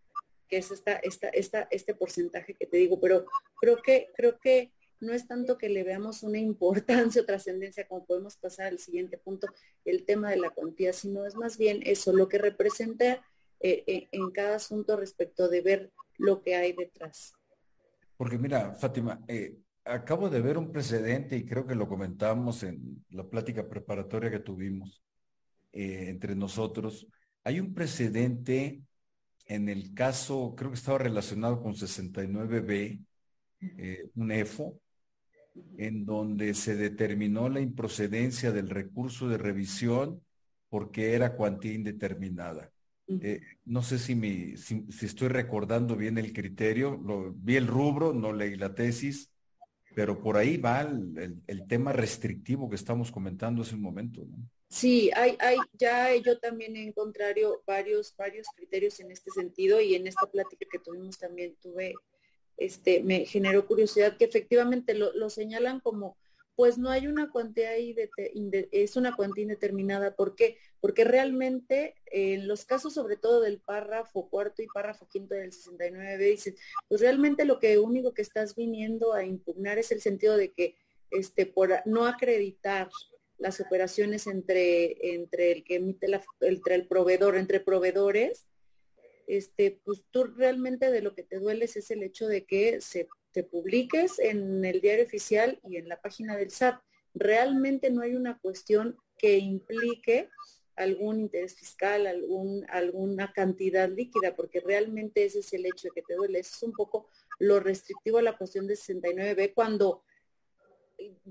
que es esta, esta, esta, este porcentaje que te digo, pero creo que, creo que no es tanto que le veamos una importancia o trascendencia como podemos pasar al siguiente punto, el tema de la cuantía, sino es más bien eso, lo que representa eh, eh, en cada asunto respecto de ver lo que hay detrás. Porque mira, Fátima, eh, acabo de ver un precedente y creo que lo comentamos en la plática preparatoria que tuvimos entre nosotros. Hay un precedente en el caso, creo que estaba relacionado con 69B, un EFO, en donde se determinó la improcedencia del recurso de revisión porque era cuantía indeterminada. Eh, no sé si, mi, si, estoy recordando bien el criterio, lo, vi el rubro, no leí la tesis, pero por ahí va el, tema restrictivo que estamos comentando hace un momento. Sí, hay, hay, ya yo también he encontrado varios, varios criterios en este sentido y en esta plática que tuvimos también tuve este, me generó curiosidad que efectivamente lo, señalan como, pues no hay una cuantía ahí, es una cuantía indeterminada. ¿Por qué? Porque realmente en los casos sobre todo del párrafo cuarto y párrafo quinto del 69 dice, pues realmente lo que único que estás viniendo a impugnar es el sentido de que este, por no acreditar las operaciones entre, entre el que emite la, entre el proveedor, entre proveedores, este, pues tú realmente de lo que te dueles es el hecho de que se te publiques en el diario oficial y en la página del SAT. Realmente no hay una cuestión que implique algún interés fiscal, algún, alguna cantidad líquida, porque realmente ese es el hecho de que te duele. es un poco lo restrictivo a la cuestión de 69B cuando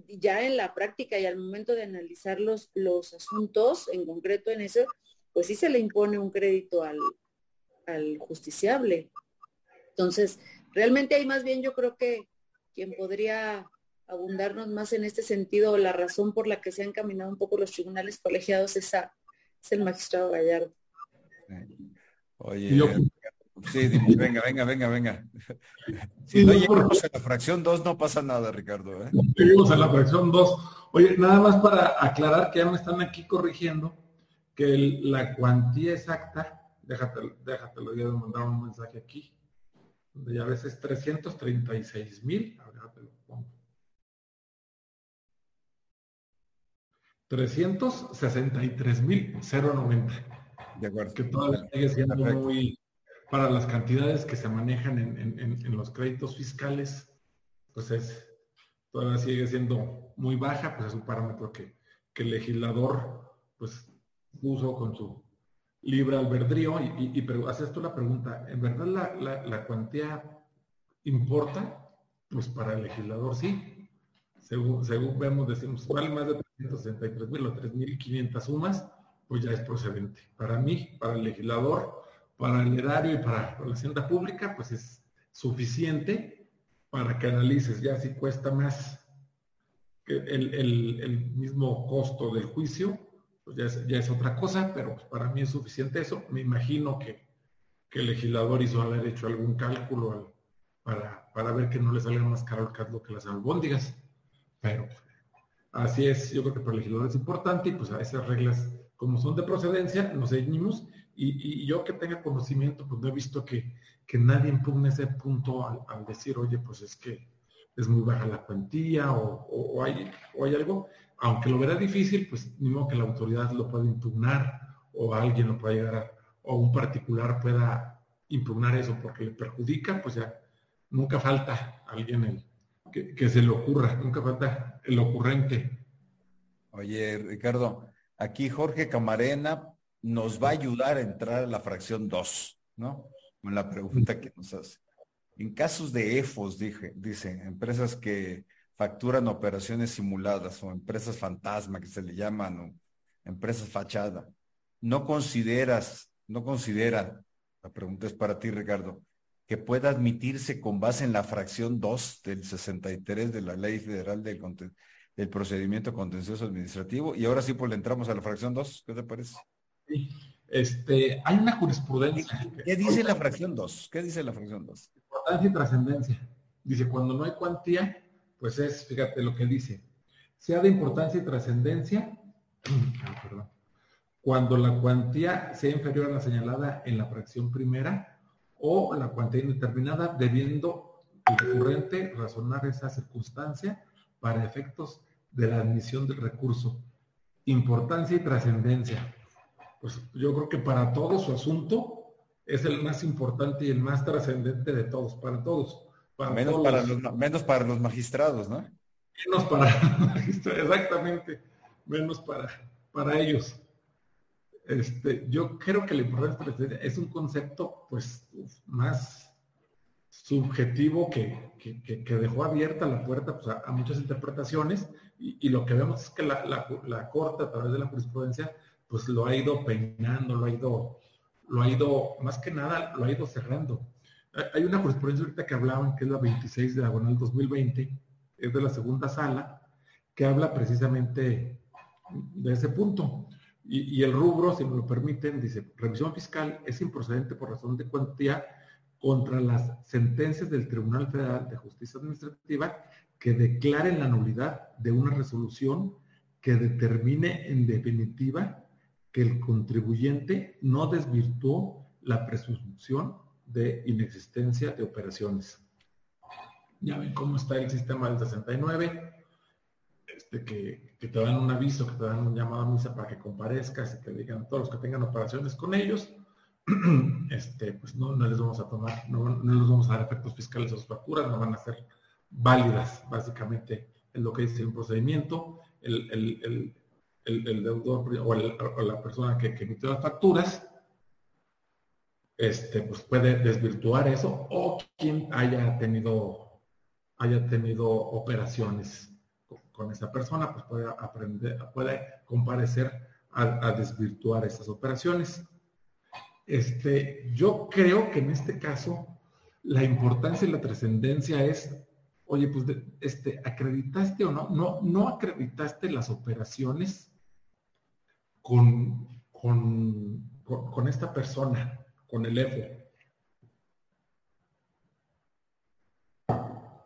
ya en la práctica y al momento de analizar los, los asuntos, en concreto en eso, pues sí se le impone un crédito al, al justiciable. Entonces, realmente hay más bien yo creo que quien podría abundarnos más en este sentido, la razón por la que se han caminado un poco los tribunales colegiados es, es el magistrado Gallardo. Oye, sí, venga, venga, venga, venga. Si no llegamos a la fracción 2 no pasa nada, Ricardo. ¿eh? Llegamos a la fracción 2. Oye, nada más para aclarar que ya me están aquí corrigiendo que la cuantía exacta déjate, déjatelo, yo mandar un mensaje aquí, donde ya ves es 336 mil, déjate lo pongo. 363 mil 090. De acuerdo. Que todavía sigue siendo muy, para las cantidades que se manejan en, los créditos fiscales, pues es, todavía sigue siendo muy baja, pues es un parámetro que, que el legislador pues puso con su libre albedrío y, y, pero haces tú la pregunta, ¿en verdad la, cuantía importa? Pues para el legislador sí. Según, vemos, decimos, vale más de 363 mil o 3.500 sumas, pues ya es procedente. Para mí, para el legislador, para el erario y para, la hacienda pública, pues es suficiente para que analices ya si cuesta más el mismo costo del juicio pues ya es, otra cosa, pero pues para mí es suficiente eso. Me imagino que, el legislador hizo haber hecho algún cálculo para, para, ver que no le salga más caro el caldo que las albóndigas. Pero así es, yo creo que para el legislador es importante y pues a esas reglas como son de procedencia, nos ceñimos y, yo que tenga conocimiento, pues no he visto que, nadie impugne ese punto al, decir, oye, pues es que es muy baja la cuantía o, hay, o hay algo, aunque lo verá difícil, pues ni modo que la autoridad lo pueda impugnar o alguien lo pueda llegar a, o un particular pueda impugnar eso porque le perjudica, pues ya nunca falta alguien que, que se le ocurra, nunca falta el ocurrente. Oye, Ricardo, aquí Jorge Camarena nos va a ayudar a entrar a la fracción 2, ¿no? Con la pregunta que nos hace. En casos de EFOS, dije, dice, empresas que facturan operaciones simuladas o empresas fantasma que se le llaman, o empresas fachada, ¿no consideras, no considera, la pregunta es para ti, Ricardo, que pueda admitirse con base en la fracción 2 del 63 de la Ley Federal del, del Procedimiento Contencioso Administrativo? Y ahora sí, pues le entramos a la fracción 2, ¿qué te parece? Este, hay una jurisprudencia. ¿Qué, dice la fracción 2? ¿Qué dice la fracción 2? Importancia y trascendencia. Dice, cuando no hay cuantía, pues es, fíjate lo que dice, sea de importancia y trascendencia, [CLEARS THROAT] ah, cuando la cuantía sea inferior a la señalada en la fracción primera o la cuantía indeterminada, debiendo el recurrente razonar esa circunstancia para efectos de la admisión del recurso. Importancia y trascendencia pues yo creo que para todo su asunto es el más importante y el más trascendente de todos, para todos. Menos, para los, menos para los magistrados, ¿no? Menos para [LAUGHS] los magistrados, exactamente, menos para, para ellos. Este, yo creo que la importancia es un concepto pues más subjetivo que, dejó abierta la puerta pues, a, muchas interpretaciones y, lo que vemos es que la, la Corte a través de la jurisprudencia pues lo ha ido peinando, lo ha ido, lo ha ido, más que nada, lo ha ido cerrando. Hay una jurisprudencia ahorita que hablaban, que es la 26 de agonal 2020, es de la segunda sala, que habla precisamente de ese punto. Y, el rubro, si me lo permiten, dice, revisión fiscal es improcedente por razón de cuantía contra las sentencias del Tribunal Federal de Justicia Administrativa que declaren la nulidad de una resolución que determine en definitiva que el contribuyente no desvirtuó la presunción de inexistencia de operaciones. Ya ven cómo está el sistema del 69, este, que, te dan un aviso, que te dan un llamado a misa para que comparezcas y que digan todos los que tengan operaciones con ellos, [CLEARS THROAT] este, pues no, no les vamos a tomar, no, no les vamos a dar efectos fiscales a sus facturas, no van a ser válidas, básicamente, es lo que dice un procedimiento. El, el, el, deudor o, la persona que, emitió las facturas, este, pues puede desvirtuar eso o quien haya tenido, haya tenido operaciones con, esa persona, pues puede aprender, puede comparecer a, desvirtuar esas operaciones. Este, yo creo que en este caso la importancia y la trascendencia es, oye, pues este, acreditaste o no, no, no acreditaste las operaciones con, con, esta persona, con el EFO.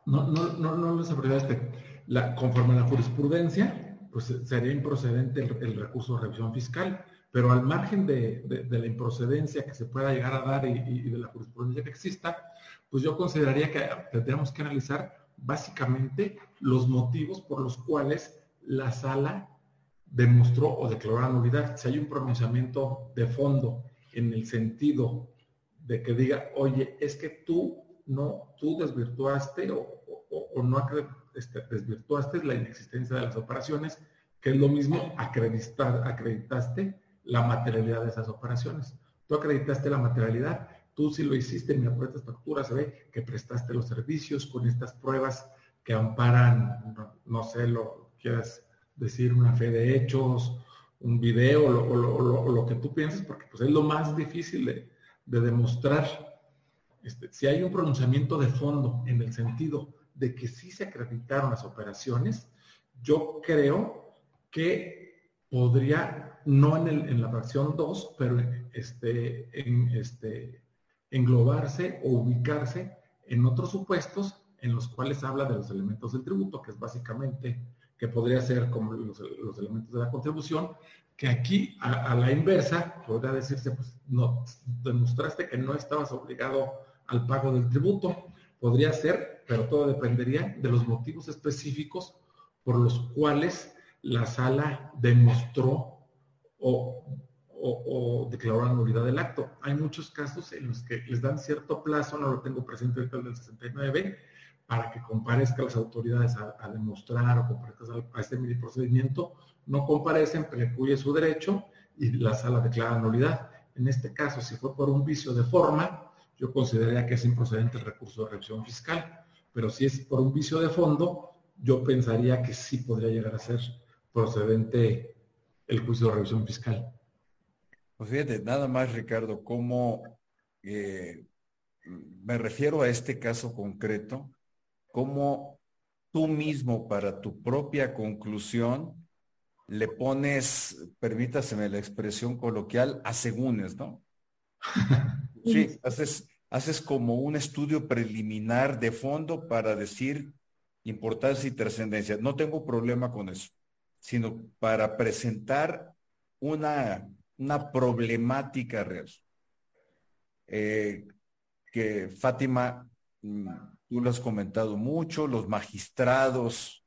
No, no, no, no les este. La, conforme a la jurisprudencia, pues sería improcedente el, recurso de revisión fiscal, pero al margen de, la improcedencia que se pueda llegar a dar y, y, de la jurisprudencia que exista, pues yo consideraría que tendríamos que analizar básicamente los motivos por los cuales la sala demostró o declaró la nulidad. Si hay un pronunciamiento de fondo en el sentido de que diga, oye, es que tú no, tú desvirtuaste o, no este, desvirtuaste la inexistencia de las operaciones, que es lo mismo acreditar, acreditaste la materialidad de esas operaciones. Tú acreditaste la materialidad, tú si lo hiciste, en mi estas facturas, se ve que prestaste los servicios con estas pruebas que amparan, no, sé, lo quieras decir una fe de hechos, un video o lo, que tú pienses, porque pues es lo más difícil de, demostrar. Este, si hay un pronunciamiento de fondo en el sentido de que sí se acreditaron las operaciones, yo creo que podría, no en, el, en la fracción 2, pero este, en, este, englobarse o ubicarse en otros supuestos en los cuales habla de los elementos del tributo, que es básicamente que podría ser como los, elementos de la contribución, que aquí a, la inversa podría decirse, pues no, demostraste que no estabas obligado al pago del tributo. Podría ser, pero todo dependería de los motivos específicos por los cuales la sala demostró o, declaró la nulidad del acto. Hay muchos casos en los que les dan cierto plazo, no lo tengo presente el del 69, para que comparezcan las autoridades a, demostrar o comparezcan a, este mini procedimiento, no comparecen, precluye su derecho y la sala declara nulidad. En este caso, si fue por un vicio de forma, yo consideraría que es improcedente el recurso de revisión fiscal. Pero si es por un vicio de fondo, yo pensaría que sí podría llegar a ser procedente el juicio de revisión fiscal. Pues fíjate, nada más Ricardo, cómo eh, me refiero a este caso concreto, cómo tú mismo para tu propia conclusión le pones, permítaseme la expresión coloquial, asegúnes, ¿no? [LAUGHS] Sí, haces, haces como un estudio preliminar de fondo para decir importancia y trascendencia. No tengo problema con eso sino para presentar una, una problemática real. Eh, que Fátima, mm, tú lo has comentado mucho, los magistrados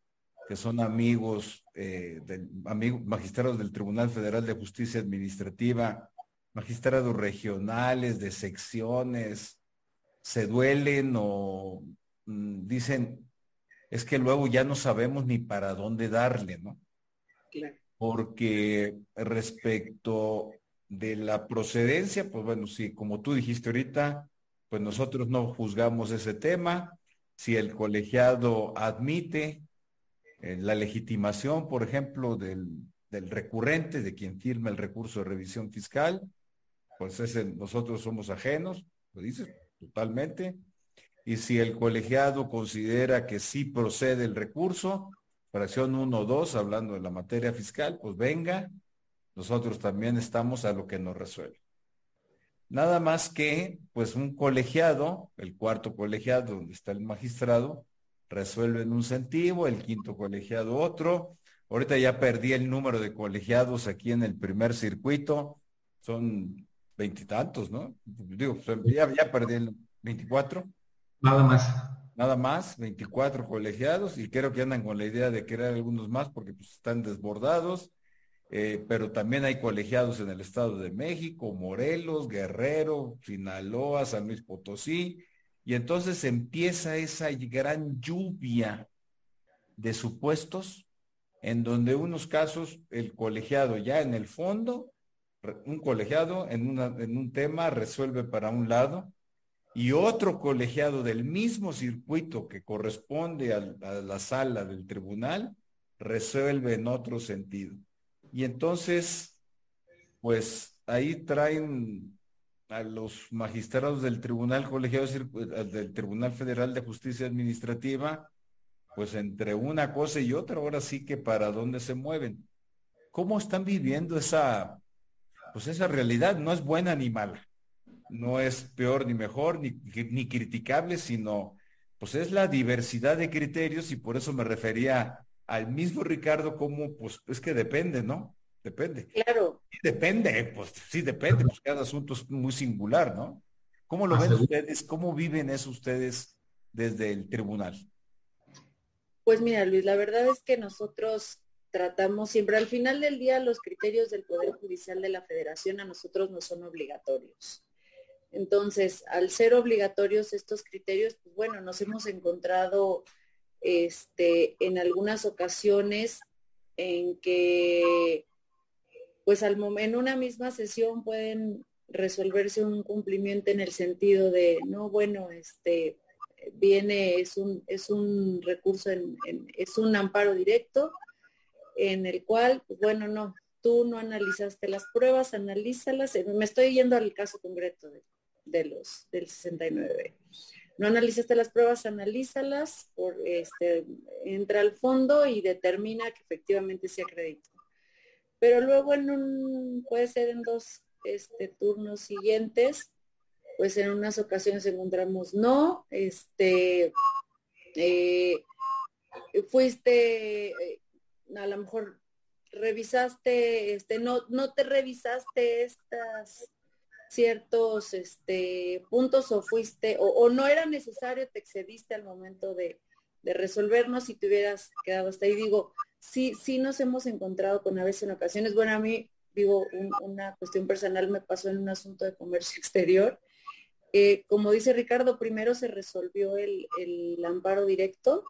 que son amigos, eh, del, amigos, magistrados del Tribunal Federal de Justicia Administrativa, magistrados regionales, de secciones, se duelen o mm, dicen, es que luego ya no sabemos ni para dónde darle, ¿no? Porque respecto de la procedencia, pues bueno, sí, como tú dijiste ahorita, pues nosotros no juzgamos ese tema. Si el colegiado admite eh, la legitimación, por ejemplo, del, recurrente, de quien firma el recurso de revisión fiscal, pues nosotros somos ajenos, lo dice totalmente. Y si el colegiado considera que sí procede el recurso, fracción 1 o 2, hablando de la materia fiscal, pues venga, nosotros también estamos a lo que nos resuelve. Nada más que, pues un colegiado, el cuarto colegiado donde está el magistrado, resuelve en un sentido, el quinto colegiado otro. Ahorita ya perdí el número de colegiados aquí en el primer circuito, son veintitantos, ¿no? Digo, ya, ya perdí el 24. Nada más nada más, 24 colegiados y creo que andan con la idea de crear algunos más porque pues, están desbordados, eh, pero también hay colegiados en el Estado de México, Morelos, Guerrero, Sinaloa, San Luis Potosí, y entonces empieza esa gran lluvia de supuestos en donde unos casos el colegiado ya en el fondo, un colegiado en, una, en un tema resuelve para un lado y otro colegiado del mismo circuito que corresponde a, la sala del tribunal resuelve en otro sentido. Y entonces, pues ahí traen a los magistrados del Tribunal Colegiado del Tribunal Federal de Justicia Administrativa, pues entre una cosa y otra, ahora sí que para dónde se mueven. ¿Cómo están viviendo esa, pues esa realidad? No es buena ni mala no es peor ni mejor ni, ni criticable, sino pues es la diversidad de criterios y por eso me refería al mismo Ricardo como pues es que depende, ¿no? Depende. Claro. depende, pues sí depende, pues cada asunto es muy singular, ¿no? ¿Cómo lo ven ustedes? ¿Cómo viven eso ustedes desde el tribunal? Pues mira, Luis, la verdad es que nosotros tratamos siempre, al final del día, los criterios del Poder Judicial de la Federación a nosotros no son obligatorios. Entonces, al ser obligatorios estos criterios, pues bueno, nos hemos encontrado este, en algunas ocasiones en que, pues al en una misma sesión pueden resolverse un cumplimiento en el sentido de, no, bueno, este, viene, es un, es un recurso, en, es un amparo directo en el cual, pues bueno, no, tú no analizaste las pruebas, analízalas. Me estoy yendo al caso concreto de los del 69. No analizaste las pruebas, analízalas, este, entra al fondo y determina que efectivamente se acreditó. Pero luego en un, puede ser en dos este, turnos siguientes, pues en unas ocasiones encontramos no, este, eh, fuiste, a lo mejor revisaste, no, no te revisaste estas ciertos este, puntos o fuiste, o, no era necesario, te excediste al momento de, resolvernos y te hubieras quedado hasta ahí. Digo, sí, sí nos hemos encontrado con a veces en ocasiones, bueno, a mí, digo, una cuestión personal me pasó en un asunto de comercio [LAUGHS] exterior. Eh, como dice Ricardo, primero se resolvió el, el amparo directo,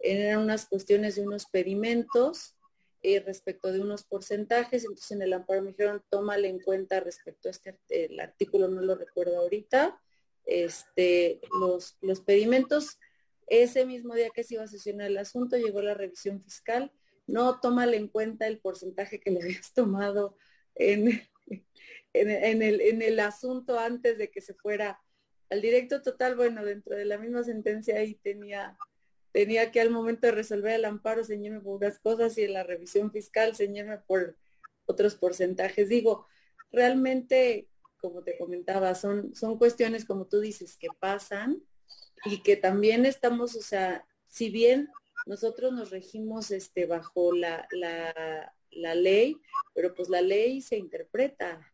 eran unas cuestiones de unos pedimentos, eh, respecto de unos porcentajes, entonces en el amparo me dijeron, tómale en cuenta respecto a este el artículo, no lo recuerdo ahorita, este, los, los pedimentos, ese mismo día que se iba a sesionar el asunto, llegó la revisión fiscal, no tómale en cuenta el porcentaje que le habías tomado en, en, el, en el asunto antes de que se fuera al directo. Total, bueno, dentro de la misma sentencia ahí tenía tenía que al momento de resolver el amparo ceñirme por unas cosas y en la revisión fiscal ceñirme por otros porcentajes. Digo, realmente, como te comentaba, son, son cuestiones, como tú dices, que pasan y que también estamos, o sea, si bien nosotros nos regimos este, bajo la, la, la ley, pero pues la ley se interpreta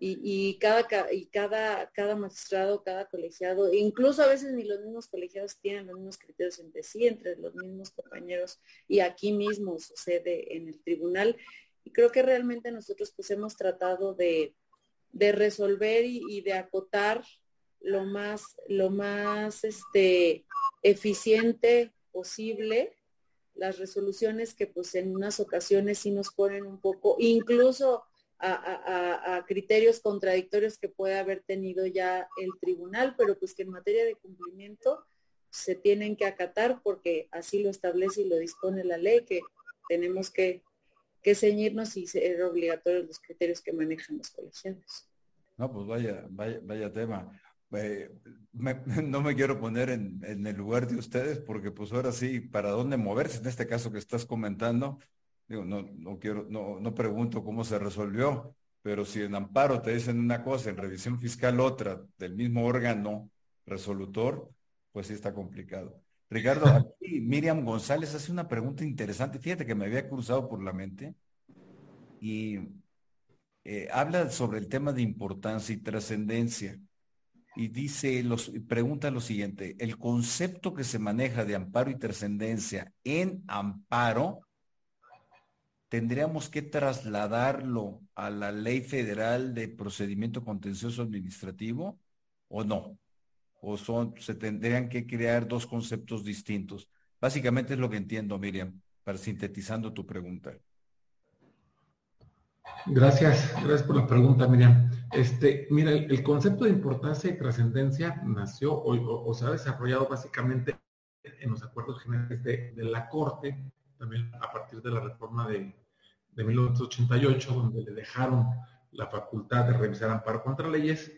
y, cada, y cada, cada magistrado, cada colegiado, incluso a veces ni los mismos colegiados tienen los mismos criterios entre sí, entre los mismos compañeros, y aquí mismo sucede en el tribunal. Y creo que realmente nosotros pues hemos tratado de, resolver y, de acotar lo más, lo más este, eficiente posible las resoluciones que pues en unas ocasiones sí nos ponen un poco, incluso a, criterios contradictorios que puede haber tenido ya el tribunal, pero pues que en materia de cumplimiento se tienen que acatar porque así lo establece y lo dispone la ley, que tenemos que, que ceñirnos y ser obligatorios los criterios que manejan los colegiados. No, pues vaya, vaya, vaya tema. Eh, [LAUGHS] no me quiero poner en, en, el lugar de ustedes porque pues ahora sí, ¿para dónde moverse? En este caso que estás comentando, digo, no, no quiero, no, no pregunto cómo se resolvió, pero si en amparo te dicen una cosa, en revisión fiscal otra, del mismo órgano resolutor, pues sí está complicado. Ricardo, [LAUGHS] aquí Miriam González hace una pregunta interesante, fíjate que me había cruzado por la mente, y eh, habla sobre el tema de importancia y trascendencia. Y dice, los, pregunta lo siguiente, el concepto que se maneja de amparo y trascendencia en amparo tendríamos que trasladarlo a la ley federal de procedimiento contencioso administrativo o no? ¿O son, se tendrían que crear dos conceptos distintos? Básicamente es lo que entiendo, Miriam, para sintetizando tu pregunta. Gracias, gracias por la pregunta, Miriam. Este, mira, el, concepto de importancia y trascendencia nació o, se ha desarrollado básicamente en los acuerdos generales de la Corte también a partir de la reforma de, de 1988, donde le dejaron la facultad de revisar amparo contra leyes,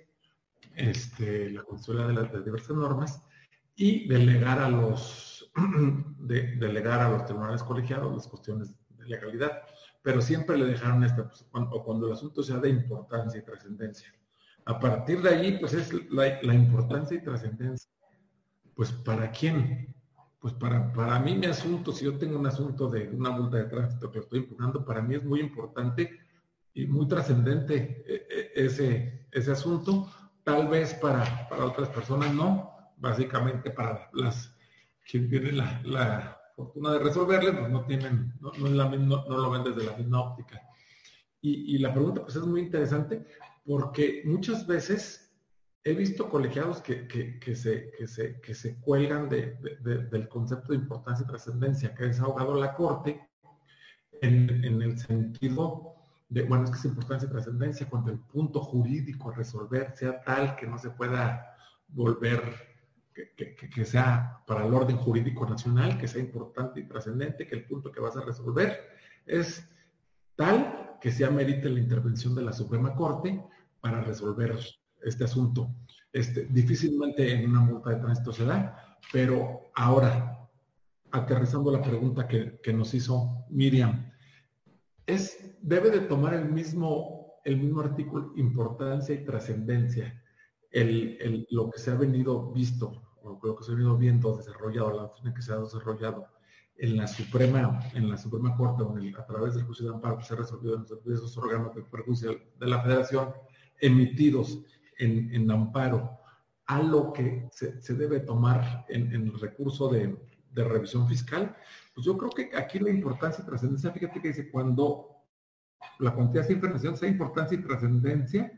este, la consulta de las diversas normas, y delegar a los [CLEARS THROAT] de, delegar a los tribunales colegiados las cuestiones de legalidad. Pero siempre le dejaron esta, pues, o cuando el asunto sea de importancia y trascendencia. A partir de allí, pues es la, la importancia y trascendencia. Pues para quién? Pues para, para mí mi asunto, si yo tengo un asunto de una multa de tránsito que estoy impugnando, para mí es muy importante y muy trascendente eh, eh, ese, ese asunto. Tal vez para, para otras personas no, básicamente para las quien tiene la, la fortuna de resolverle, pues no tienen, no, no, la, no, no, lo ven desde la misma óptica. Y, y la pregunta pues es muy interesante porque muchas veces he visto colegiados que, se, se, que se cuelgan del concepto de importancia y trascendencia que ha desahogado la Corte en, el sentido de, bueno, es que es importancia y trascendencia cuando el punto jurídico a resolver sea tal que no se pueda volver, que, que, sea para el orden jurídico nacional, que sea importante y trascendente, que el punto que vas a resolver es tal que sea merite la intervención de la Suprema Corte para resolver este asunto. Este, difícilmente en una multa de tránsito se da, pero ahora, aterrizando la pregunta que, nos hizo Miriam, es, debe de tomar el mismo, el mismo artículo importancia y trascendencia, el, lo que se ha venido visto, o lo que se ha venido viendo desarrollado, la forma que se ha desarrollado en la Suprema, en la Suprema Corte o a través del juicio de amparo se ha resolvido en esos órganos de perjuicio de la Federación emitidos en, amparo a lo que se, debe tomar en, el recurso de, revisión fiscal, pues yo creo que aquí la importancia y trascendencia, fíjate que dice, cuando la cuantía sin fracción sea importancia y trascendencia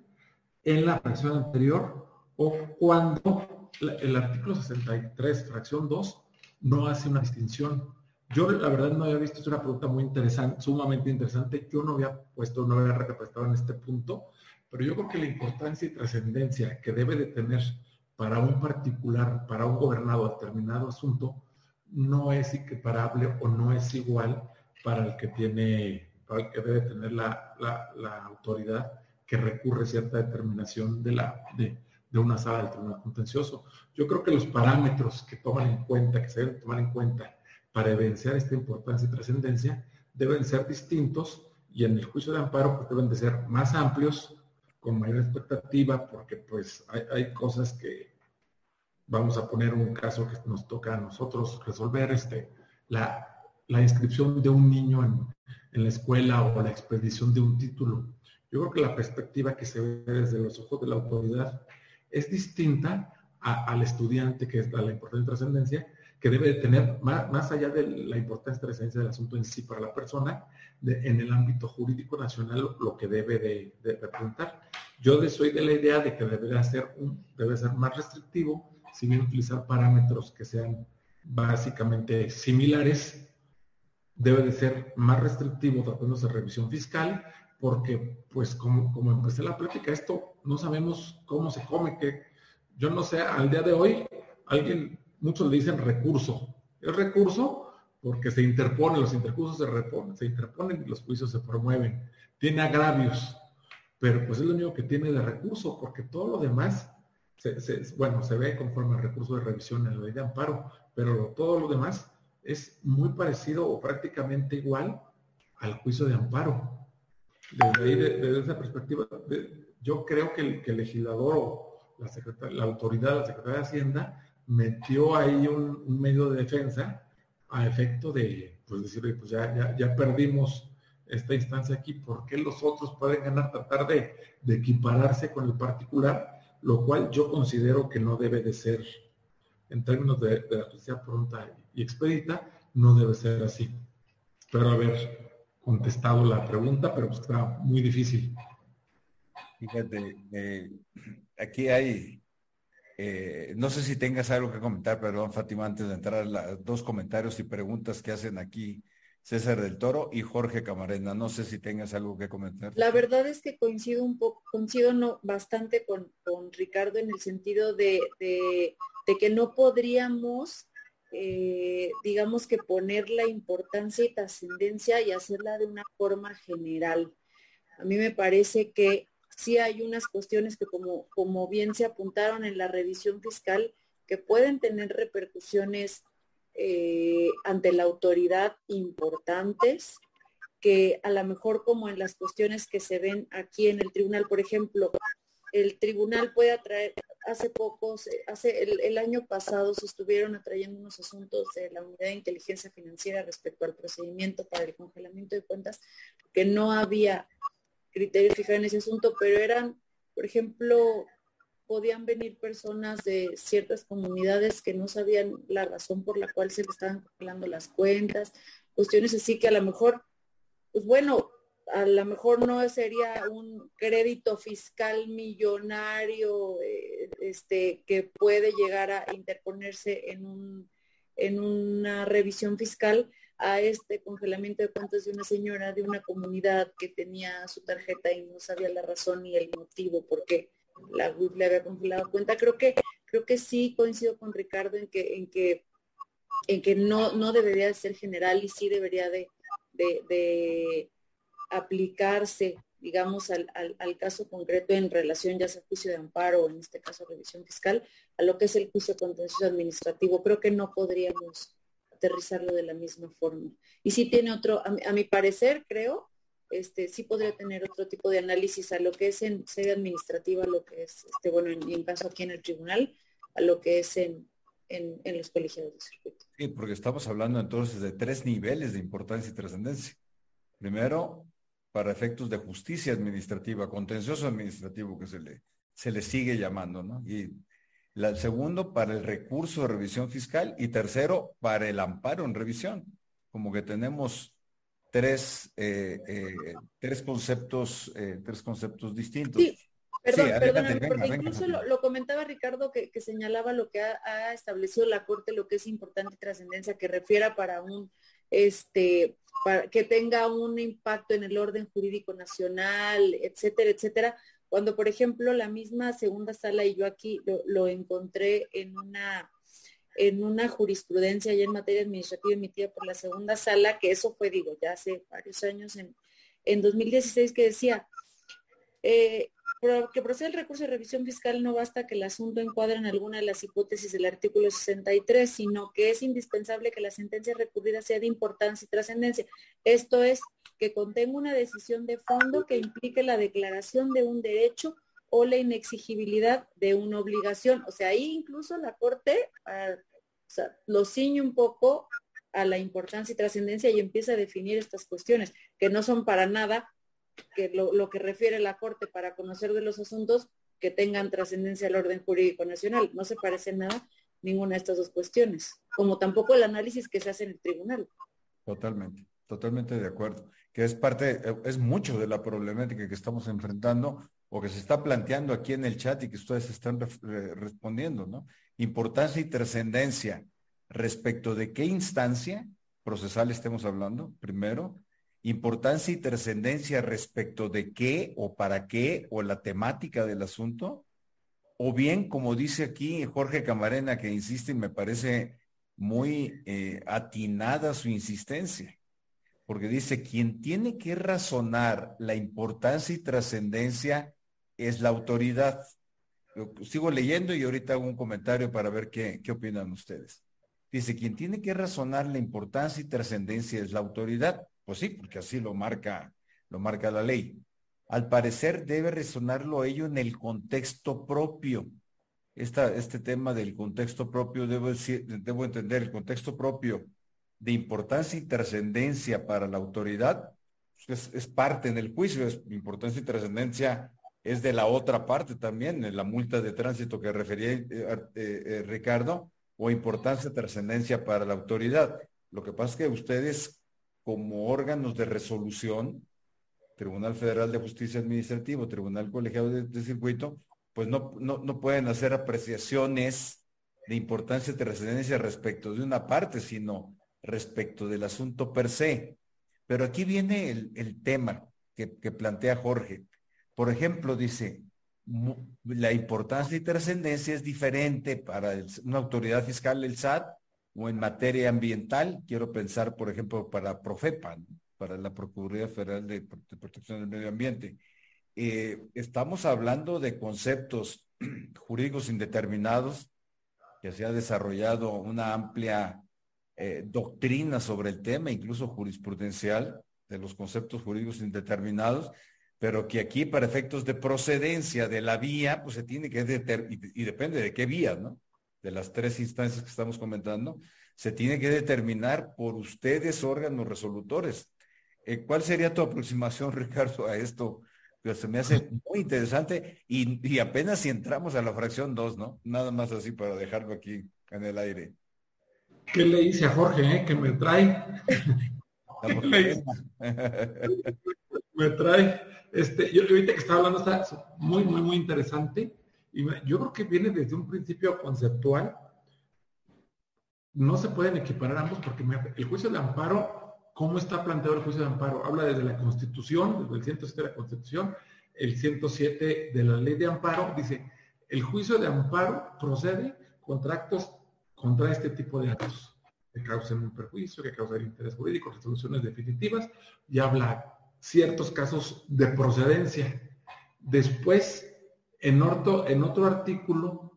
en la fracción anterior o cuando el artículo 63, fracción 2, no hace una distinción. Yo la verdad no había visto, es una pregunta muy interesante, sumamente interesante. Yo no había puesto, no había recapacitado en este punto, pero yo creo que la importancia y trascendencia que debe de tener para un particular, para un gobernado determinado asunto, no es equiparable o no es igual para el que tiene, para el que debe tener la, autoridad que recurre cierta determinación de, la, de, de una sala del tribunal contencioso. Yo creo que los parámetros que toman en cuenta, que se deben tomar en cuenta para evidenciar esta importancia y trascendencia, deben ser distintos y en el juicio de amparo pues, deben de ser más amplios, con mayor expectativa, porque pues hay, cosas que vamos a poner un caso que nos toca a nosotros resolver, este, la, inscripción de un niño en, en la escuela o la expedición de un título. Yo creo que la perspectiva que se ve desde los ojos de la autoridad es distinta al estudiante, que es la, la importante trascendencia, que debe tener, más, allá de la importancia y trascendencia del asunto en sí para la persona, en el ámbito jurídico nacional lo que debe de, representar. Yo soy de la idea de que debe ser, un, debe ser más restrictivo, si bien utilizar parámetros que sean básicamente similares, debe de ser más restrictivo tratándose de revisión fiscal, porque pues como, como empecé la plática, esto no sabemos cómo se come, que yo no sé, al día de hoy, alguien, muchos le dicen recurso. Es recurso porque se interpone, los intercursos se, reponen, se interponen y los juicios se promueven. Tiene agravios, pero pues es lo único que tiene de recurso, porque todo lo demás, bueno, se ve conforme al recurso de revisión en la ley de amparo, pero todo lo demás es muy parecido o prácticamente igual al juicio de amparo. Desde ahí, desde esa perspectiva, yo creo que el, que el legislador o la, la autoridad, la Secretaría de Hacienda, metió ahí un, medio de defensa a efecto de, pues decir, pues ya, ya, perdimos esta instancia aquí, ¿por qué los otros pueden ganar, tratar de, equipararse con el particular? Lo cual yo considero que no debe de ser, en términos de, de la justicia pronta y expedita, no debe ser así. Espero haber contestado la pregunta, pero pues está muy difícil. Fíjate, eh, aquí hay, eh, no sé si tengas algo que comentar, perdón, Fátima, antes de entrar, a dos comentarios y preguntas que hacen aquí César del Toro y Jorge Camarena. No sé si tengas algo que comentar. La verdad es que coincido un poco, coincido no, bastante con, Ricardo en el sentido de, que no podríamos, eh, digamos que poner la importancia y trascendencia y hacerla de una forma general. A mí me parece que sí hay unas cuestiones que como, como bien se apuntaron en la revisión fiscal, que pueden tener repercusiones eh, ante la autoridad importantes, que a lo mejor como en las cuestiones que se ven aquí en el tribunal, por ejemplo, el tribunal puede atraer, hace poco, hace el, el, año pasado se estuvieron atrayendo unos asuntos de la unidad de inteligencia financiera respecto al procedimiento para el congelamiento de cuentas, que no había criterio fijado en ese asunto, pero eran, por ejemplo, podían venir personas de ciertas comunidades que no sabían la razón por la cual se le estaban congelando las cuentas, cuestiones así que a lo mejor, pues bueno, a lo mejor no sería un crédito fiscal millonario eh, este, que puede llegar a interponerse en, un, en una revisión fiscal, a este congelamiento de cuentas de una señora de una comunidad que tenía su tarjeta y no sabía la razón ni el motivo por qué la WIP le había congelado cuenta. Creo que, creo que sí coincido con Ricardo en que, en que, en que no, no debería de ser general y sí debería de, de, aplicarse, digamos, al, al, caso concreto en relación ya sea juicio de amparo o en este caso revisión fiscal, a lo que es el juicio contencioso administrativo. Creo que no podríamos aterrizarlo de la misma forma. Y sí tiene otro, a, mi parecer, creo, este, sí podría tener otro tipo de análisis a lo que es en sede administrativa, lo que es, este, bueno, en, caso aquí en el tribunal, a lo que es en, en, los colegiados de circuito. Sí, porque estamos hablando entonces de tres niveles de importancia y trascendencia. Primero, para efectos de justicia administrativa, contencioso administrativo que se le, se le sigue llamando, ¿no? Y el segundo, para el recurso de revisión fiscal y tercero, para el amparo en revisión. Como que tenemos tres, eh, eh, tres conceptos, eh, tres conceptos distintos. Sí, perdón, perdóname, porque incluso lo, comentaba Ricardo que, señalaba lo que ha, establecido la Corte, lo que es importante trascendencia, que refiera para un este para que tenga un impacto en el orden jurídico nacional, etcétera, etcétera. Cuando, por ejemplo, la misma segunda sala y yo aquí lo, encontré en una en una jurisprudencia ya en materia administrativa emitida por la segunda sala, que eso fue, digo, ya hace varios años, en, en 2016, que decía, eh, que procede el recurso de revisión fiscal no basta que el asunto encuadre en alguna de las hipótesis del artículo 63, sino que es indispensable que la sentencia recurrida sea de importancia y trascendencia. Esto es, que contenga una decisión de fondo que implique la declaración de un derecho o la inexigibilidad de una obligación. O sea, ahí incluso la Corte lo ciñe un poco a la importancia y trascendencia y empieza a definir estas cuestiones, que no son para nada que lo, que refiere la Corte para conocer de los asuntos que tengan trascendencia al orden jurídico nacional. No se parece nada ninguna de estas dos cuestiones, como tampoco el análisis que se hace en el tribunal. Totalmente, totalmente de acuerdo. Que es parte, es mucho de la problemática que estamos enfrentando o que se está planteando aquí en el chat y que ustedes están respondiendo, ¿no? Importancia y trascendencia respecto de qué instancia procesal estemos hablando, primero, importancia y trascendencia respecto de qué o para qué o la temática del asunto, o bien, como dice aquí Jorge Camarena, que insiste y me parece muy eh, atinada su insistencia, porque dice, quien tiene que razonar la importancia y trascendencia es la autoridad. sigo leyendo y ahorita hago un comentario para ver qué, qué opinan ustedes. Dice, quien tiene que razonar la importancia y trascendencia es la autoridad. Pues sí, porque así lo marca, lo marca la ley. Al parecer debe resonarlo ello en el contexto propio. Esta, este tema del contexto propio, debo, decir, debo entender, el contexto propio de importancia y trascendencia para la autoridad, pues es, parte en el juicio, es importancia y trascendencia es de la otra parte también, en la multa de tránsito que refería eh, eh, eh, Ricardo, o importancia y trascendencia para la autoridad. Lo que pasa es que ustedes como órganos de resolución, Tribunal Federal de Justicia Administrativa, Tribunal Colegiado de, Circuito, pues no, no, pueden hacer apreciaciones de importancia de residencia respecto de una parte, sino respecto del asunto per se. Pero aquí viene el, tema que, plantea Jorge. Por ejemplo, dice, la importancia y trascendencia es diferente para una autoridad fiscal, el SAT, o en materia ambiental, quiero pensar, por ejemplo, para Profepa, para la Procuraduría Federal de, Protección del Medio Ambiente. Eh, estamos hablando de conceptos [CLEARS THROAT] jurídicos indeterminados, que se ha desarrollado una amplia eh, doctrina sobre el tema, incluso jurisprudencial, de los conceptos jurídicos indeterminados, pero que aquí para efectos de procedencia de la vía, pues se tiene que determinar, y depende de qué vía, ¿no? De las tres instancias que estamos comentando, se tiene que determinar por ustedes, órganos resolutores. Eh, ¿Cuál sería tu aproximación, [LAUGHS] Ricardo, a esto? Que se me hace muy interesante y, apenas si entramos a la fracción 2, ¿no? Nada más así para dejarlo aquí en el aire. ¿Qué le dice a Jorge, eh? Que me trae. [LAUGHS] [LAUGHS] me trae. Este, yo ahorita que estaba hablando está muy, muy, muy interesante yo creo que viene desde un principio conceptual. No se pueden equiparar ambos porque el juicio de amparo, ¿cómo está planteado el juicio de amparo? Habla desde la Constitución, desde el 107 de la Constitución, el 107 de la Ley de Amparo, dice, el juicio de amparo procede contra actos, contra este tipo de actos que causen un perjuicio, que causen interés jurídico, resoluciones definitivas, y habla ciertos casos de procedencia. Después en otro, artículo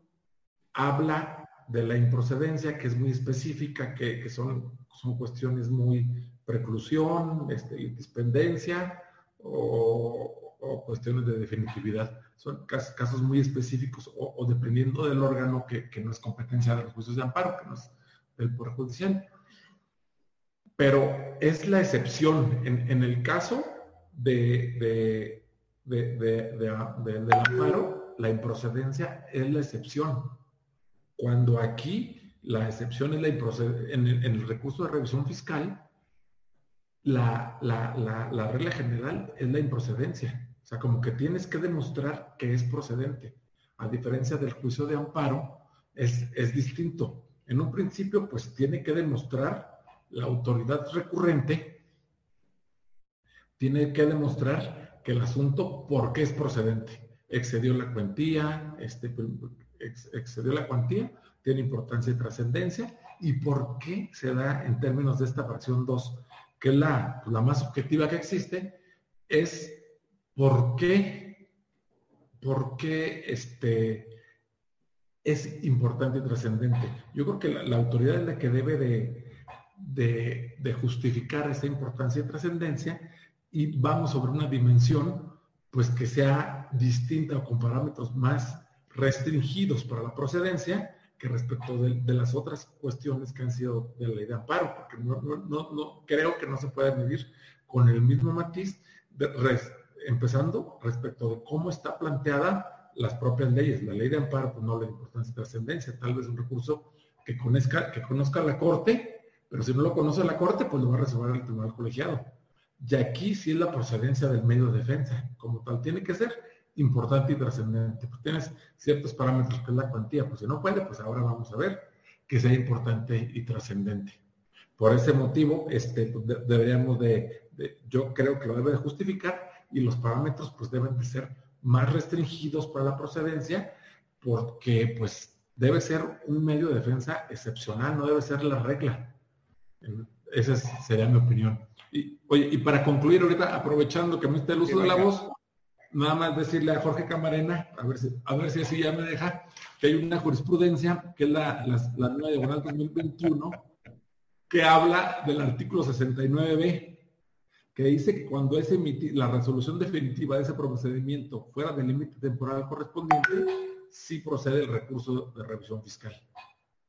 habla de la improcedencia, que es muy específica, que, son, son cuestiones muy preclusión, este, dispendencia o, cuestiones de definitividad. son casos muy específicos o, dependiendo del órgano que, no es competencia de los juicios de amparo, que no es del Poder Judicial. Pero es la excepción. En, el caso de, del amparo, la improcedencia es la excepción. Cuando aquí la excepción es la improcedencia, en el, recurso de revisión fiscal, la, la regla general es la improcedencia. O sea, como que tienes que demostrar que es procedente. A diferencia del juicio de amparo, es, distinto. En un principio, pues tiene que demostrar la autoridad recurrente, tiene que demostrar que el asunto, ¿por qué es procedente? Excedió la cuantía, este, excedió la cuantía, tiene importancia y trascendencia, y por qué se da en términos de esta fracción 2, que es la, la más objetiva que existe, es ¿Por qué? ¿Por qué este, es importante y trascendente? Yo creo que la, autoridad es la que debe de, de, justificar esa importancia y trascendencia y vamos sobre una dimensión pues que sea distinta o con parámetros más restringidos para la procedencia que respecto de, las otras cuestiones que han sido de la ley de amparo, porque no, no, no, creo que no se pueda medir con el mismo matiz empezando respecto de cómo está planteada las propias leyes. La ley de amparo pues, no le importancia de trascendencia, tal vez un recurso que conozca, que conozca la Corte, pero si no lo conoce la Corte, pues lo va a resolver el Tribunal Colegiado. Y aquí sí es la procedencia del medio de defensa, como tal, tiene que ser importante y trascendente. Pues tienes ciertos parámetros que es la cuantía, pues si no puede, pues ahora vamos a ver que sea importante y trascendente. Por ese motivo, este, pues, deberíamos de, yo creo que lo debe de justificar y los parámetros pues deben de ser más restringidos para la procedencia porque pues debe ser un medio de defensa excepcional, no debe ser la regla. Esa sería mi opinión. Y, oye, y para concluir ahorita, aprovechando que me está el uso de la voz, nada más decirle a Jorge Camarena, a ver si, a ver si así ya me deja, que hay una jurisprudencia, que es la, la, la nueva diagonal 2021, que habla del artículo 69b, que dice que cuando es la resolución definitiva de ese procedimiento fuera del límite temporal correspondiente, sí procede el recurso de revisión fiscal.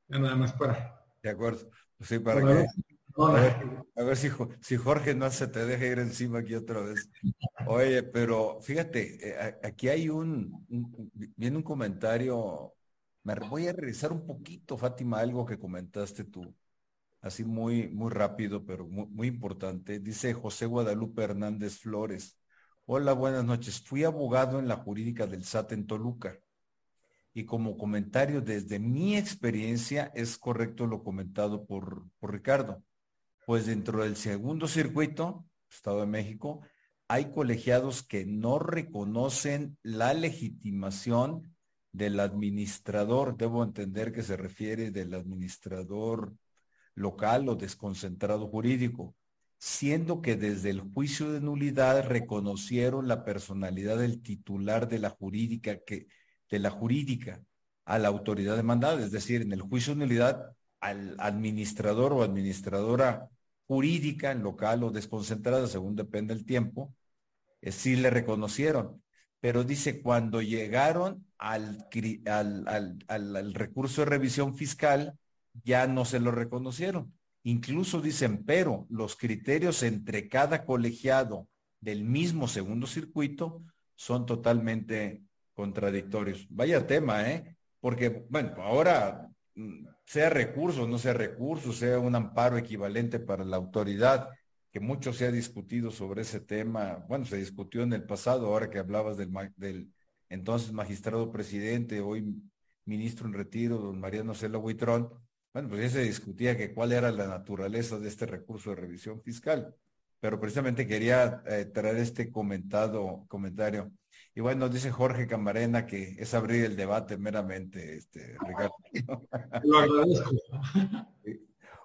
Ya nada más para. De acuerdo. Pues sí, para que. A ver, si, si, Jorge no se te deja ir encima aquí otra vez. Oye, pero fíjate, eh, aquí hay un, un, viene un comentario, me voy a revisar un poquito, Fátima, algo que comentaste tú así muy, muy rápido, pero muy, importante. Dice José Guadalupe Hernández Flores. Hola, buenas noches. Fui abogado en la jurídica del SAT en Toluca. Y como comentario desde mi experiencia, es correcto lo comentado por, por Ricardo. Pues dentro del segundo circuito, Estado de México, hay colegiados que no reconocen la legitimación del administrador. Debo entender que se refiere del administrador local o desconcentrado jurídico, siendo que desde el juicio de nulidad reconocieron la personalidad del titular de la jurídica que de la jurídica a la autoridad demandada, es decir, en el juicio de nulidad al administrador o administradora jurídica en local o desconcentrada, según depende el tiempo, eh, sí le reconocieron. Pero dice, cuando llegaron al, al, al recurso de revisión fiscal, ya no se lo reconocieron. Incluso dicen, pero los criterios entre cada colegiado del mismo segundo circuito son totalmente contradictorios. Vaya tema, ¿eh? Porque, bueno, ahora sea recurso, no sea recurso, sea un amparo equivalente para la autoridad, que mucho se ha discutido sobre ese tema. Bueno, se discutió en el pasado, ahora que hablabas del, del entonces magistrado presidente, hoy ministro en retiro, don Mariano Cela Huitrón, bueno, pues ya se discutía que cuál era la naturaleza de este recurso de revisión fiscal, pero precisamente quería eh, traer este comentado, comentario. Y bueno, dice Jorge Camarena que es abrir el debate meramente, este, Ricardo. [LAUGHS] Lo agradezco.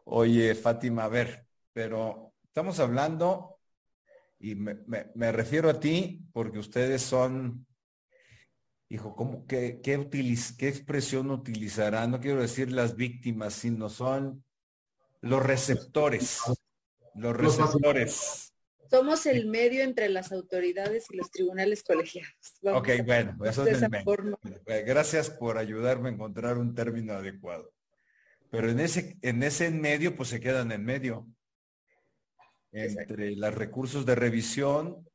Oye, Fátima, a ver, pero estamos hablando, y me refiero a ti porque ustedes son hijo, ¿cómo, qué, qué, qué expresión utilizará? No quiero decir las víctimas, sino son los receptores. Los receptores. Somos el medio entre las autoridades y los tribunales colegiados. ok, bueno, eso es el medio. Gracias por ayudarme a encontrar un término adecuado. Pero en ese, en ese medio, pues se quedan en medio. Entre los recursos de revisión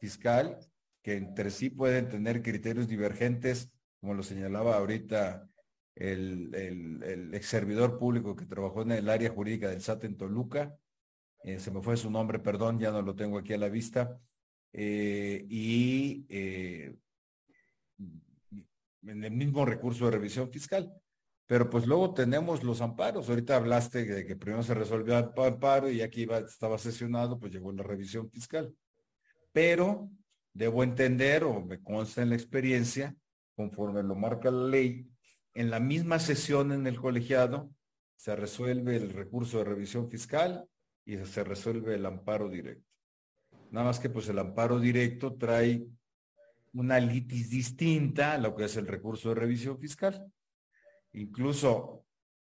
fiscal, que entre sí pueden tener criterios divergentes, como lo señalaba ahorita el, el, ex servidor público que trabajó en el área jurídica del SAT en Toluca, eh, se me fue su nombre, perdón, ya no lo tengo aquí a la vista, eh, y eh, en el mismo recurso de revisión fiscal. Pero pues luego tenemos los amparos. Ahorita hablaste de que primero se resolvió el amparo y aquí estaba sesionado, pues llegó la revisión fiscal. Pero debo entender, o me consta en la experiencia, conforme lo marca la ley, en la misma sesión en el colegiado se resuelve el recurso de revisión fiscal y se resuelve el amparo directo. Nada más que pues el amparo directo trae una litis distinta a lo que es el recurso de revisión fiscal. Incluso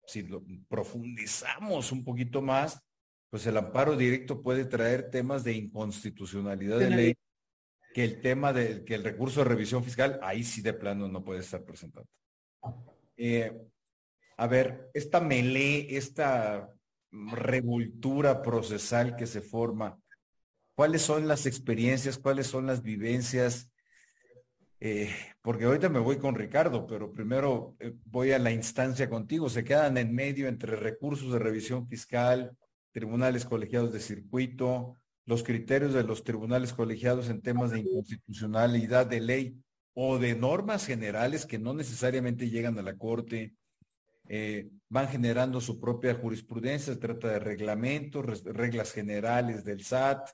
si lo profundizamos un poquito más, pues el amparo directo puede traer temas de inconstitucionalidad de ley que el tema de que el recurso de revisión fiscal ahí sí de plano no puede estar presentado. Eh, a ver, esta melee, esta revoltura procesal que se forma, ¿cuáles son las experiencias, cuáles son las vivencias? Eh, porque ahorita me voy con Ricardo, pero primero eh, voy a la instancia contigo. Se quedan en medio entre recursos de revisión fiscal, tribunales colegiados de circuito, los criterios de los tribunales colegiados en temas de inconstitucionalidad de ley o de normas generales que no necesariamente llegan a la Corte, eh, van generando su propia jurisprudencia, se trata de reglamentos, reglas generales del SAT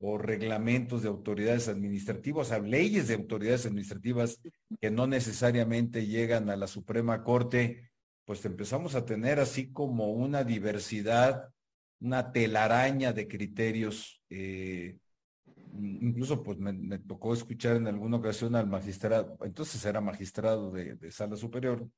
o reglamentos de autoridades administrativas, o sea, leyes de autoridades administrativas que no necesariamente llegan a la Suprema Corte, pues empezamos a tener así como una diversidad, una telaraña de criterios. Eh, incluso pues me, tocó escuchar en alguna ocasión al magistrado, entonces era magistrado de, de sala superior,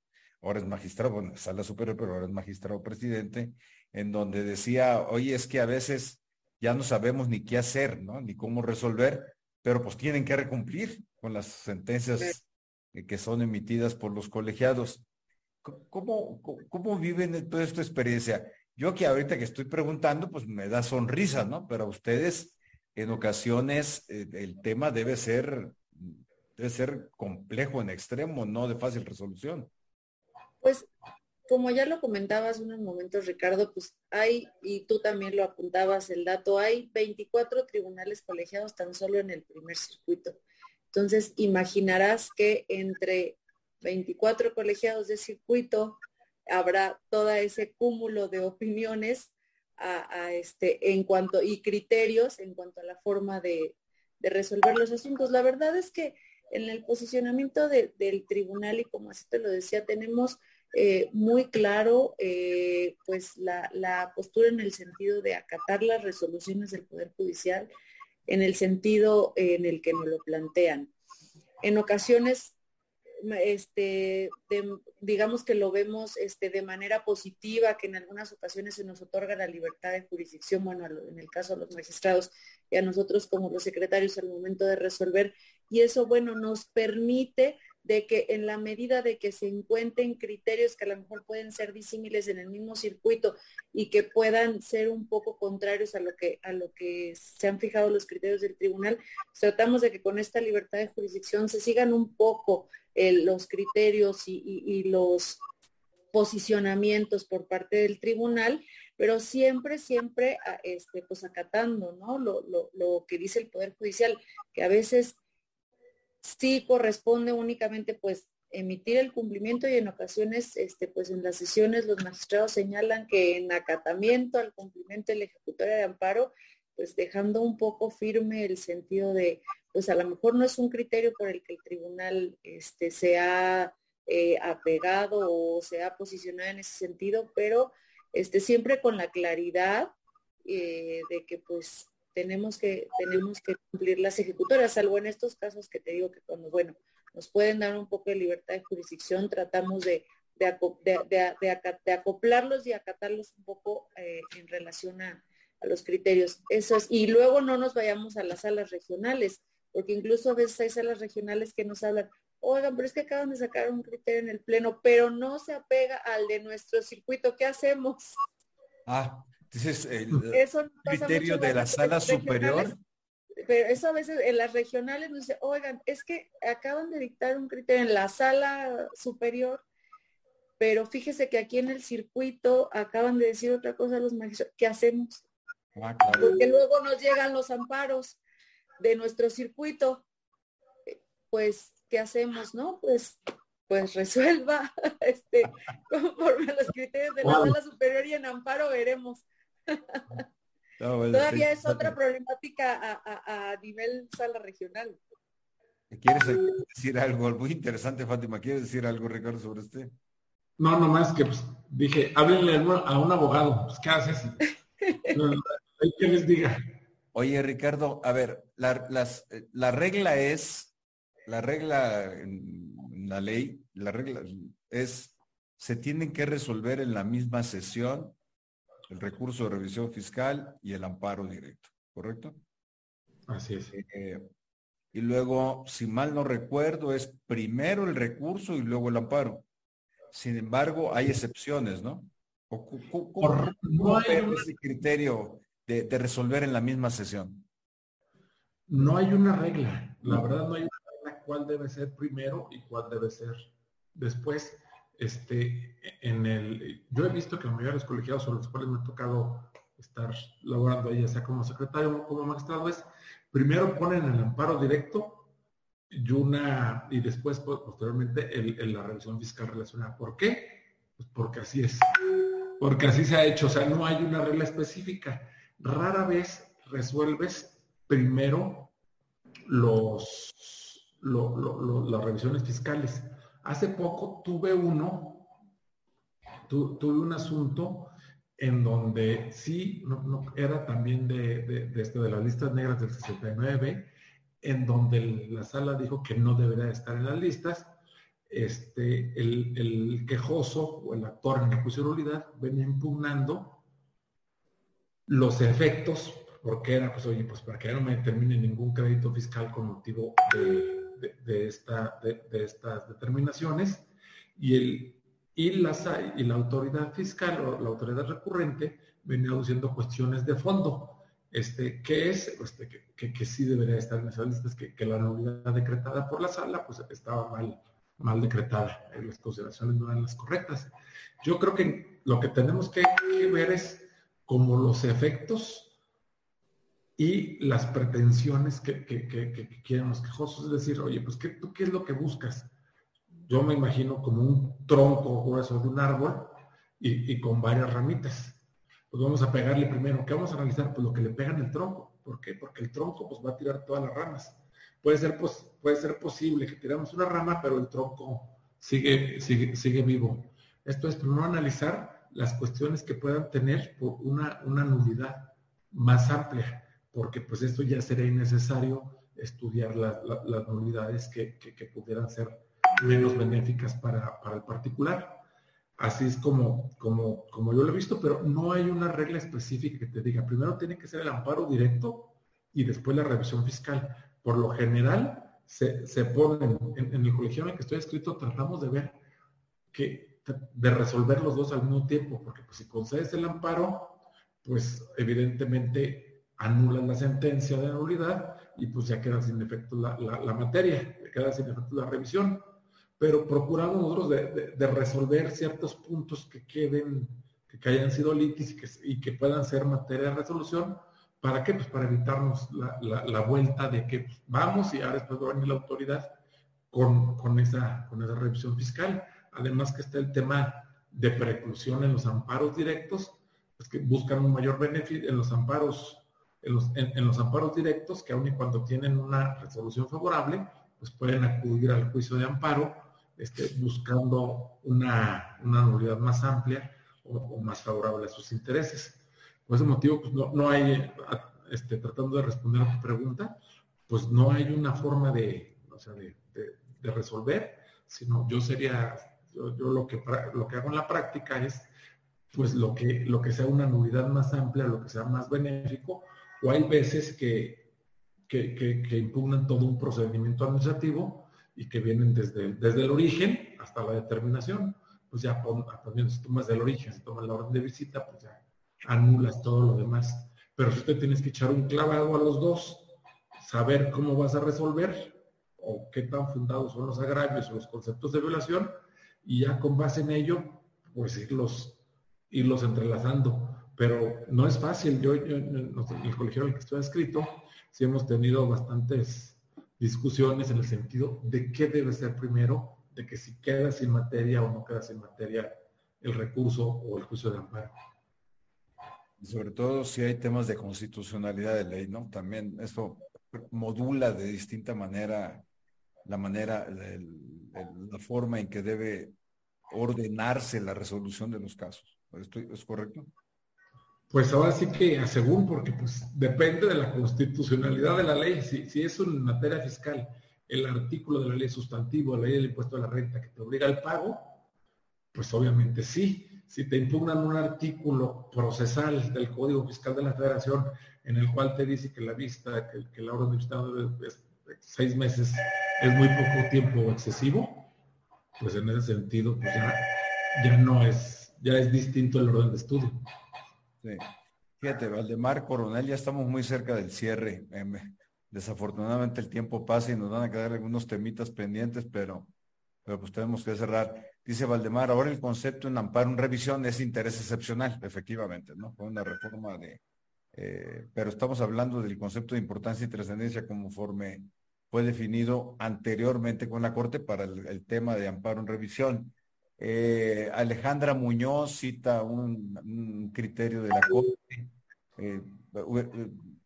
ahora es magistrado, bueno, sala superior, pero ahora es magistrado presidente, en donde decía, oye, es que a veces ya no sabemos ni qué hacer, ¿no? Ni cómo resolver, pero pues tienen que recumplir con las sentencias que son emitidas por los colegiados. ¿Cómo, cómo, viven toda esta experiencia? Yo que ahorita que estoy preguntando, pues me da sonrisa, ¿no? Pero a ustedes en ocasiones eh, el tema debe ser, debe ser complejo en extremo, no de fácil resolución. Pues como ya lo comentabas unos momentos, Ricardo, pues hay, y tú también lo apuntabas el dato, hay 24 tribunales colegiados tan solo en el primer circuito. Entonces, imaginarás que entre 24 colegiados de circuito habrá todo ese cúmulo de opiniones a, este, en cuanto, y criterios en cuanto a la forma de, resolver los asuntos. La verdad es que en el posicionamiento del tribunal, y como así te lo decía, tenemos eh, muy claro eh, pues la, postura en el sentido de acatar las resoluciones del Poder Judicial en el sentido en el que nos lo plantean. En ocasiones, este, digamos que lo vemos este, de manera positiva, que en algunas ocasiones se nos otorga la libertad de jurisdicción, bueno, en el caso de los magistrados y a nosotros como los secretarios al momento de resolver, y eso, bueno, nos permite de que en la medida de que se encuentren criterios que a lo mejor pueden ser disímiles en el mismo circuito y que puedan ser un poco contrarios a lo que a lo que se han fijado los criterios del tribunal, pues tratamos de que con esta libertad de jurisdicción se sigan un poco eh, los criterios y, los posicionamientos por parte del tribunal, pero siempre, siempre este, pues acatando ¿no? lo, lo que dice el Poder Judicial, que a veces sí corresponde únicamente pues emitir el cumplimiento y en ocasiones este pues en las sesiones los magistrados señalan que en acatamiento al cumplimiento del ejecutorio de amparo pues dejando un poco firme el sentido de pues a lo mejor no es un criterio por el que el tribunal este se ha eh, apegado o se ha posicionado en ese sentido pero este siempre con la claridad eh, de que pues tenemos que, tenemos que cumplir las ejecutoras, salvo en estos casos que te digo que cuando, bueno, nos pueden dar un poco de libertad de jurisdicción, tratamos de, de, acoplarlos y acatarlos un poco eh, en relación a, los criterios. Eso es. Y luego no nos vayamos a las salas regionales, porque incluso a veces hay salas regionales que nos hablan, oigan, pero es que acaban de sacar un criterio en el pleno, pero no se apega al de nuestro circuito. ¿Qué hacemos? Ah, entonces el criterio de la sala superior. Pero eso a veces en las regionales nos dice, oigan, es que acaban de dictar un criterio en la sala superior, pero fíjese que aquí en el circuito acaban de decir otra cosa los magistrados. ¿Qué hacemos? Ah, Porque luego nos llegan los amparos de nuestro circuito. Pues, ¿qué hacemos? No, pues, pues resuelva, [LAUGHS] este, conforme a los criterios de la sala superior y en amparo veremos. [LAUGHS] Todavía es otra problemática a, nivel sala regional. ¿Quieres decir algo muy interesante, Fátima? ¿Quieres decir algo, Ricardo, sobre usted? No, nomás que pues, dije, háblenle a un abogado. Pues, ¿qué haces? [LAUGHS] ¿Qué les diga? Oye, Ricardo, a ver, la, la regla es, la regla en la ley, la regla es, se tienen que resolver en la misma sesión el recurso de revisión fiscal y el amparo directo, ¿correcto? Así es. Eh, y luego, si mal no recuerdo, es primero el recurso y luego el amparo. Sin embargo, hay excepciones, ¿no? ¿Cómo, no hay ese criterio de, resolver en la misma sesión? No hay una regla. La verdad no hay una regla cuál debe ser primero y cuál debe ser después este, en el, yo he visto que en mayores colegiados sobre los cuales me ha tocado estar laborando ahí, ya sea como secretario o como magistrado, es primero ponen el amparo directo y una, y después posteriormente el, la revisión fiscal relacionada. ¿Por qué? Pues porque así es. Porque así se ha hecho. O sea, no hay una regla específica. Rara vez resuelves primero los, las revisiones fiscales. Hace poco tuve uno, tuve un asunto en donde sí, era también de, este, de, las listas negras del 69, en donde la sala dijo que no debería estar en las listas. Este, el, quejoso o el actor en la juicio venía impugnando los efectos, porque era, pues, oye, pues para que no me termine ningún crédito fiscal con motivo de de, esta, de, estas determinaciones y, el, y, las, y la autoridad fiscal o la autoridad recurrente venía aduciendo cuestiones de fondo. Este, que es, este, que, que, sí debería estar en esas listas, que, que la nulidad decretada por la sala pues estaba mal, mal decretada, las consideraciones no eran las correctas. Yo creo que lo que tenemos que ver es como los efectos y las pretensiones que, quieren los quejosos. Es decir, oye, pues ¿qué, ¿tú qué es lo que buscas? Yo me imagino como un tronco grueso de un árbol y, con varias ramitas. Pues vamos a pegarle primero. ¿Qué vamos a analizar? Pues lo que le pega en el tronco. ¿Por qué? Porque el tronco pues va a tirar todas las ramas. Puede ser, pues, puede ser posible que tiramos una rama, pero el tronco sigue, sigue, sigue vivo. Esto es, no analizar las cuestiones que puedan tener por una, una nulidad más amplia porque pues esto ya sería innecesario estudiar las nulidades que, pudieran ser menos benéficas para, el particular. Así es como, como, como yo lo he visto, pero no hay una regla específica que te diga, primero tiene que ser el amparo directo y después la revisión fiscal. Por lo general, se, se ponen, en, el colegio en el que estoy escrito, tratamos de ver que, de resolver los dos al mismo tiempo, porque pues, si concedes el amparo, pues evidentemente anulan la sentencia de nulidad y pues ya queda sin efecto la, la, materia, queda sin efecto la revisión. Pero procuramos nosotros de, resolver ciertos puntos que queden, que, hayan sido litis y que, y que, puedan ser materia de resolución. ¿Para qué? Pues para evitarnos la, vuelta de que pues, vamos y ahora después va a venir la autoridad con, con, esa, con esa revisión fiscal. Además que está el tema de preclusión en los amparos directos, pues que buscan un mayor beneficio en los amparos en los, amparos directos, que aun y cuando tienen una resolución favorable, pues pueden acudir al juicio de amparo este, buscando una, una nulidad más amplia o, más favorable a sus intereses. Por ese motivo, pues no, hay, este, tratando de responder a tu pregunta, pues no hay una forma de, o sea, de, resolver, sino yo sería, yo, lo, que, lo que hago en la práctica es pues lo que, lo que sea una nulidad más amplia, lo que sea más benéfico, o hay veces que, que, impugnan todo un procedimiento administrativo y que vienen desde, desde el origen hasta la determinación. Pues ya también si tomas del origen, si tomas la orden de visita, pues ya anulas todo lo demás. Pero si te tienes que echar un clavado a los dos, saber cómo vas a resolver o qué tan fundados son los agravios o los conceptos de violación, y ya con base en ello, pues irlos, irlos entrelazando. Pero no es fácil. Yo, en el colegio en el que estoy escrito, sí hemos tenido bastantes discusiones en el sentido de qué debe ser primero, de que si queda sin materia o no queda sin materia el recurso o el juicio de amparo. Sobre todo si hay temas de constitucionalidad de ley, ¿no? También eso modula de distinta manera la manera, la forma en que debe ordenarse la resolución de los casos. ¿Es correcto? Pues ahora sí que según, porque pues depende de la constitucionalidad de la ley. Si, si es una materia fiscal, el artículo de la ley sustantivo, la ley del impuesto a la renta que te obliga al pago, pues obviamente sí. Si te impugnan un artículo procesal del Código Fiscal de la Federación en el cual te dice que la vista, que, que la orden de vista es seis meses es muy poco tiempo excesivo, pues en ese sentido pues ya, no es, ya es distinto el orden de estudio. Sí. Fíjate, Valdemar Coronel, ya estamos muy cerca del cierre. Em, desafortunadamente el tiempo pasa y nos van a quedar algunos temitas pendientes, pero, pero pues tenemos que cerrar. Dice Valdemar, ahora el concepto en amparo en revisión es interés excepcional, efectivamente, ¿no? Fue una reforma de, eh, pero estamos hablando del concepto de importancia y trascendencia conforme fue definido anteriormente con la Corte para el, tema de amparo en revisión. Eh, Alejandra Muñoz cita un, criterio de la Corte. Eh,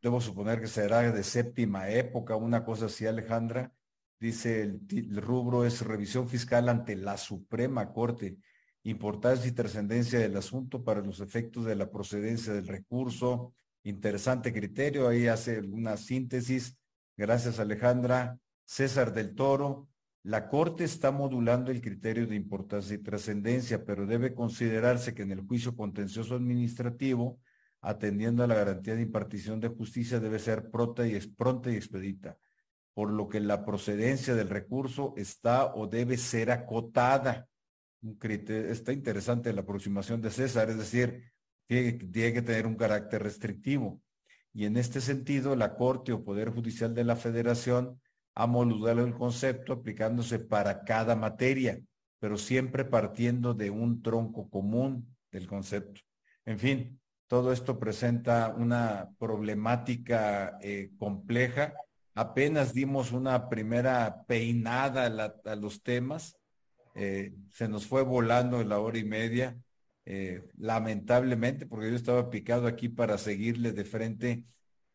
debo suponer que será de séptima época, una cosa así, Alejandra. Dice el, el rubro es revisión fiscal ante la Suprema Corte importancia y trascendencia del asunto para los efectos de la procedencia del recurso. Interesante criterio, ahí hace una síntesis Gracias, Alejandra. César del Toro. La Corte está modulando el criterio de importancia y trascendencia, pero debe considerarse que en el juicio contencioso administrativo, atendiendo a la garantía de impartición de justicia, debe ser pronta y, pronta y expedita, por lo que la procedencia del recurso está o debe ser acotada. Está interesante la aproximación de César, es decir, tiene que tener un carácter restrictivo y en este sentido la Corte o Poder Judicial de la Federación ha modulado el concepto aplicándose para cada materia, pero siempre partiendo de un tronco común del concepto. En fin, todo esto presenta una problemática eh, compleja. Apenas dimos una primera peinada a, los temas. Eh, se nos fue volando la hora y media. Eh, lamentablemente, porque yo estaba picado aquí para seguirle de frente.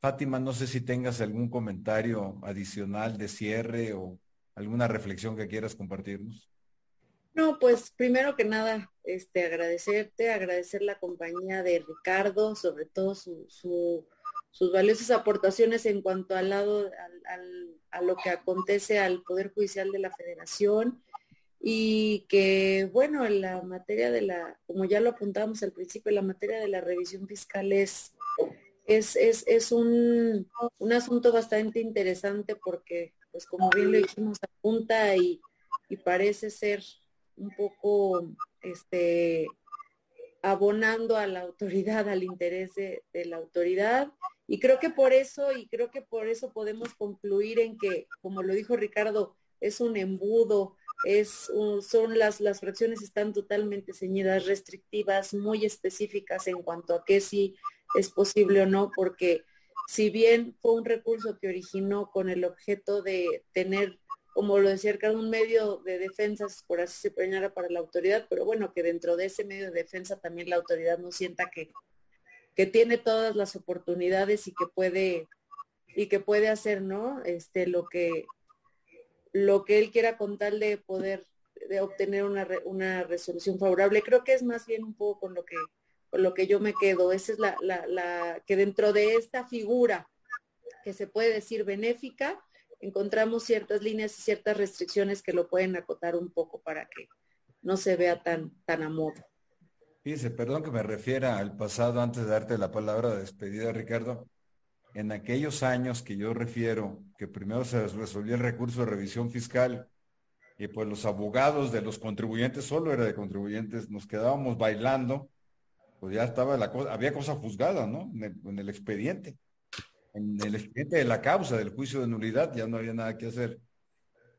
Fátima, no sé si tengas algún comentario adicional de cierre o alguna reflexión que quieras compartirnos. No, pues primero que nada, este, agradecerte, agradecer la compañía de Ricardo, sobre todo sus valiosas aportaciones en cuanto al lado, a lo que acontece al Poder Judicial de la Federación y que, bueno, en la materia de la, como ya lo apuntábamos al principio, la materia de la revisión fiscal es, es, es, es un, un, asunto bastante interesante porque, pues como bien lo dijimos, apunta y, y parece ser un poco este, abonando a la autoridad, al interés de, de, la autoridad. Y creo que por eso, y creo que por eso podemos concluir en que, como lo dijo Ricardo, es un embudo, es son las, las fracciones están totalmente ceñidas, restrictivas, muy específicas en cuanto a qué sí es posible o no, porque si bien fue un recurso que originó con el objeto de tener, como lo decía un medio de defensa, por así se preñara para la autoridad, pero bueno, que dentro de ese medio de defensa también la autoridad no sienta que, que tiene todas las oportunidades y que puede y que puede hacer, ¿no? Este lo que lo que él quiera con tal de poder de obtener una, una resolución favorable. Creo que es más bien un poco con lo que, con lo que yo me quedo. Esa es la, la, la, que dentro de esta figura que se puede decir benéfica, encontramos ciertas líneas y ciertas restricciones que lo pueden acotar un poco para que no se vea tan, tan a modo. Fíjese, perdón que me refiera al pasado antes de darte la palabra de despedida, Ricardo. En aquellos años que yo refiero, que primero se resolvió el recurso de revisión fiscal y pues los abogados de los contribuyentes, solo era de contribuyentes, nos quedábamos bailando, pues ya estaba la cosa, había cosa juzgada, ¿no? En el, expediente. En el expediente de la causa del juicio de nulidad ya no había nada que hacer.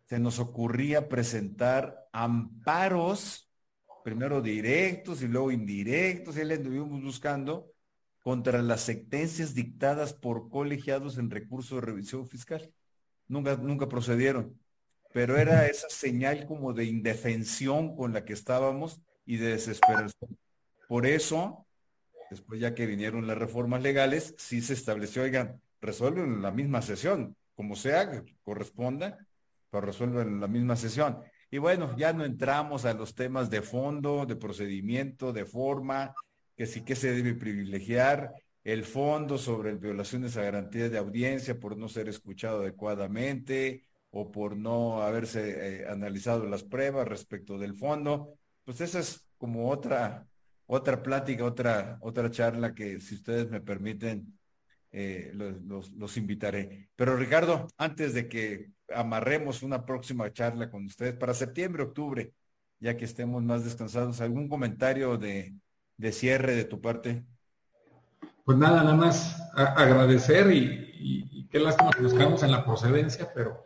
Se nos ocurría presentar amparos primero directos y luego indirectos, y le estuvimos buscando contra las sentencias dictadas por colegiados en recurso de revisión fiscal. Nunca, nunca procedieron, pero era esa señal como de indefensión con la que estábamos y de desesperación. Por eso, después ya que vinieron las reformas legales, sí se estableció, oigan, resuelven en la misma sesión, como sea, que corresponda, pero resuelven en la misma sesión. Y bueno, ya no entramos a los temas de fondo, de procedimiento, de forma, que sí que se debe privilegiar, el fondo sobre violaciones a garantía de audiencia por no ser escuchado adecuadamente o por no haberse eh, analizado las pruebas respecto del fondo. Pues esa es como otra, otra plática, otra, otra charla que si ustedes me permiten, eh, los, los, invitaré. Pero Ricardo, antes de que amarremos una próxima charla con ustedes para septiembre, octubre, ya que estemos más descansados, ¿algún comentario de, de cierre de tu parte? Pues nada, nada más agradecer y, qué lástima que nos quedamos en la procedencia, pero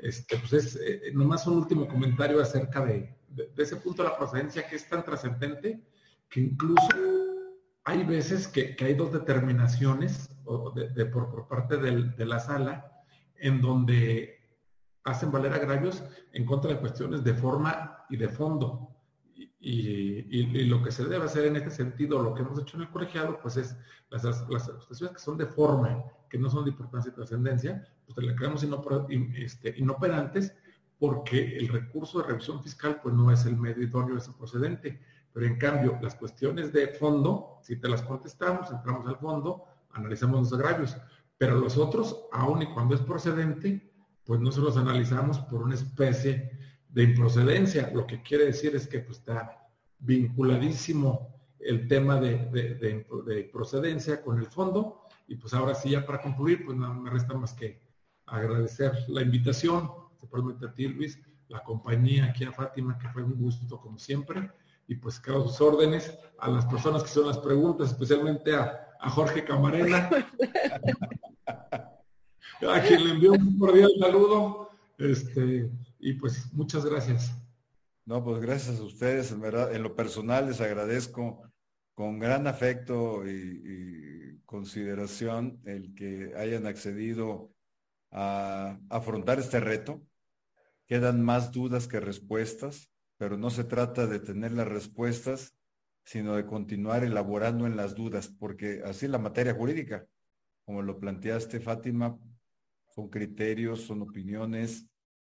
este, pues es eh, nomás un último comentario acerca de, de, ese punto de la procedencia que es tan trascendente que incluso hay veces que, hay dos determinaciones de, por, parte de la sala en donde hacen valer agravios en contra de cuestiones de forma y de fondo. Y, lo que se debe hacer en este sentido, lo que hemos hecho en el colegiado, pues es las, las que son de forma, que no son de importancia y trascendencia, pues le creamos este, inoperantes porque el recurso de revisión fiscal pues no es el medio idóneo, es el procedente. Pero en cambio, las cuestiones de fondo, si te las contestamos, entramos al fondo, analizamos los agravios. Pero los otros, aun y cuando es procedente, pues no se los analizamos por una especie de improcedencia. Lo que quiere decir es que pues, está vinculadísimo el tema de, procedencia con el fondo. Y pues ahora sí, ya para concluir, pues nada me resta más que agradecer la invitación, se a ti, Luis, la compañía aquí a Fátima, que fue un gusto como siempre y pues quedo sus órdenes a las personas que son las preguntas, especialmente a, Jorge Camarena, [LAUGHS] a quien le envío un cordial saludo, este, y pues muchas gracias. No, pues gracias a ustedes, en verdad, en lo personal les agradezco con gran afecto y, consideración el que hayan accedido a afrontar este reto. Quedan más dudas que respuestas pero no se trata de tener las respuestas, sino de continuar elaborando en las dudas, porque así la materia jurídica, como lo planteaste, Fátima, son criterios, son opiniones,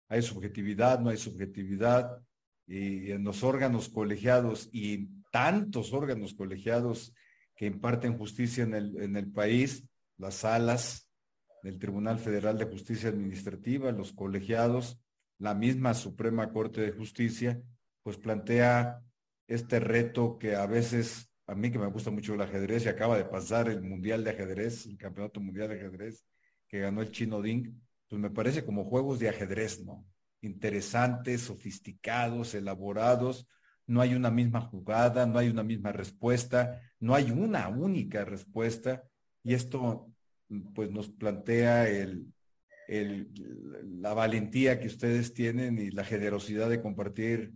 hay subjetividad, no hay subjetividad, y en los órganos colegiados y tantos órganos colegiados que imparten justicia en el, en el país, las salas del Tribunal Federal de Justicia Administrativa, los colegiados, la misma Suprema Corte de Justicia, pues plantea este reto que a veces, a mí que me gusta mucho el ajedrez y acaba de pasar el Mundial de Ajedrez, el Campeonato Mundial de Ajedrez que ganó el chino Ding, pues me parece como juegos de ajedrez, ¿no? Interesantes, sofisticados, elaborados, no hay una misma jugada, no hay una misma respuesta, no hay una única respuesta y esto pues nos plantea el, la valentía que ustedes tienen y la generosidad de compartir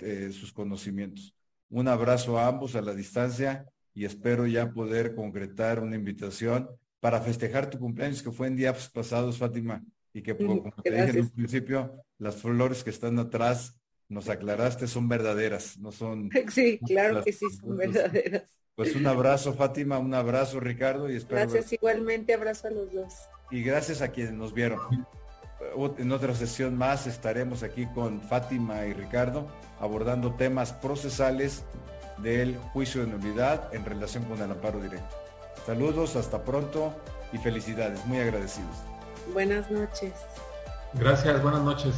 eh, sus conocimientos. Un abrazo a ambos a la distancia y espero ya poder concretar una invitación para festejar tu cumpleaños que fue en días pasados, Fátima, y que como te dije en un principio, las flores que están atrás, nos aclaraste, son verdaderas, no son... [LAUGHS] Sí, claro que sí, son verdaderas. Pues un abrazo, Fátima, un abrazo, Ricardo, y espero... Gracias, igualmente, abrazo a los dos. Y gracias a quienes nos vieron en otra sesión más estaremos aquí con Fátima y Ricardo abordando temas procesales del juicio de nulidad en relación con el amparo directo. Saludos, hasta pronto y felicidades, muy agradecidos. Buenas noches. Gracias, buenas noches.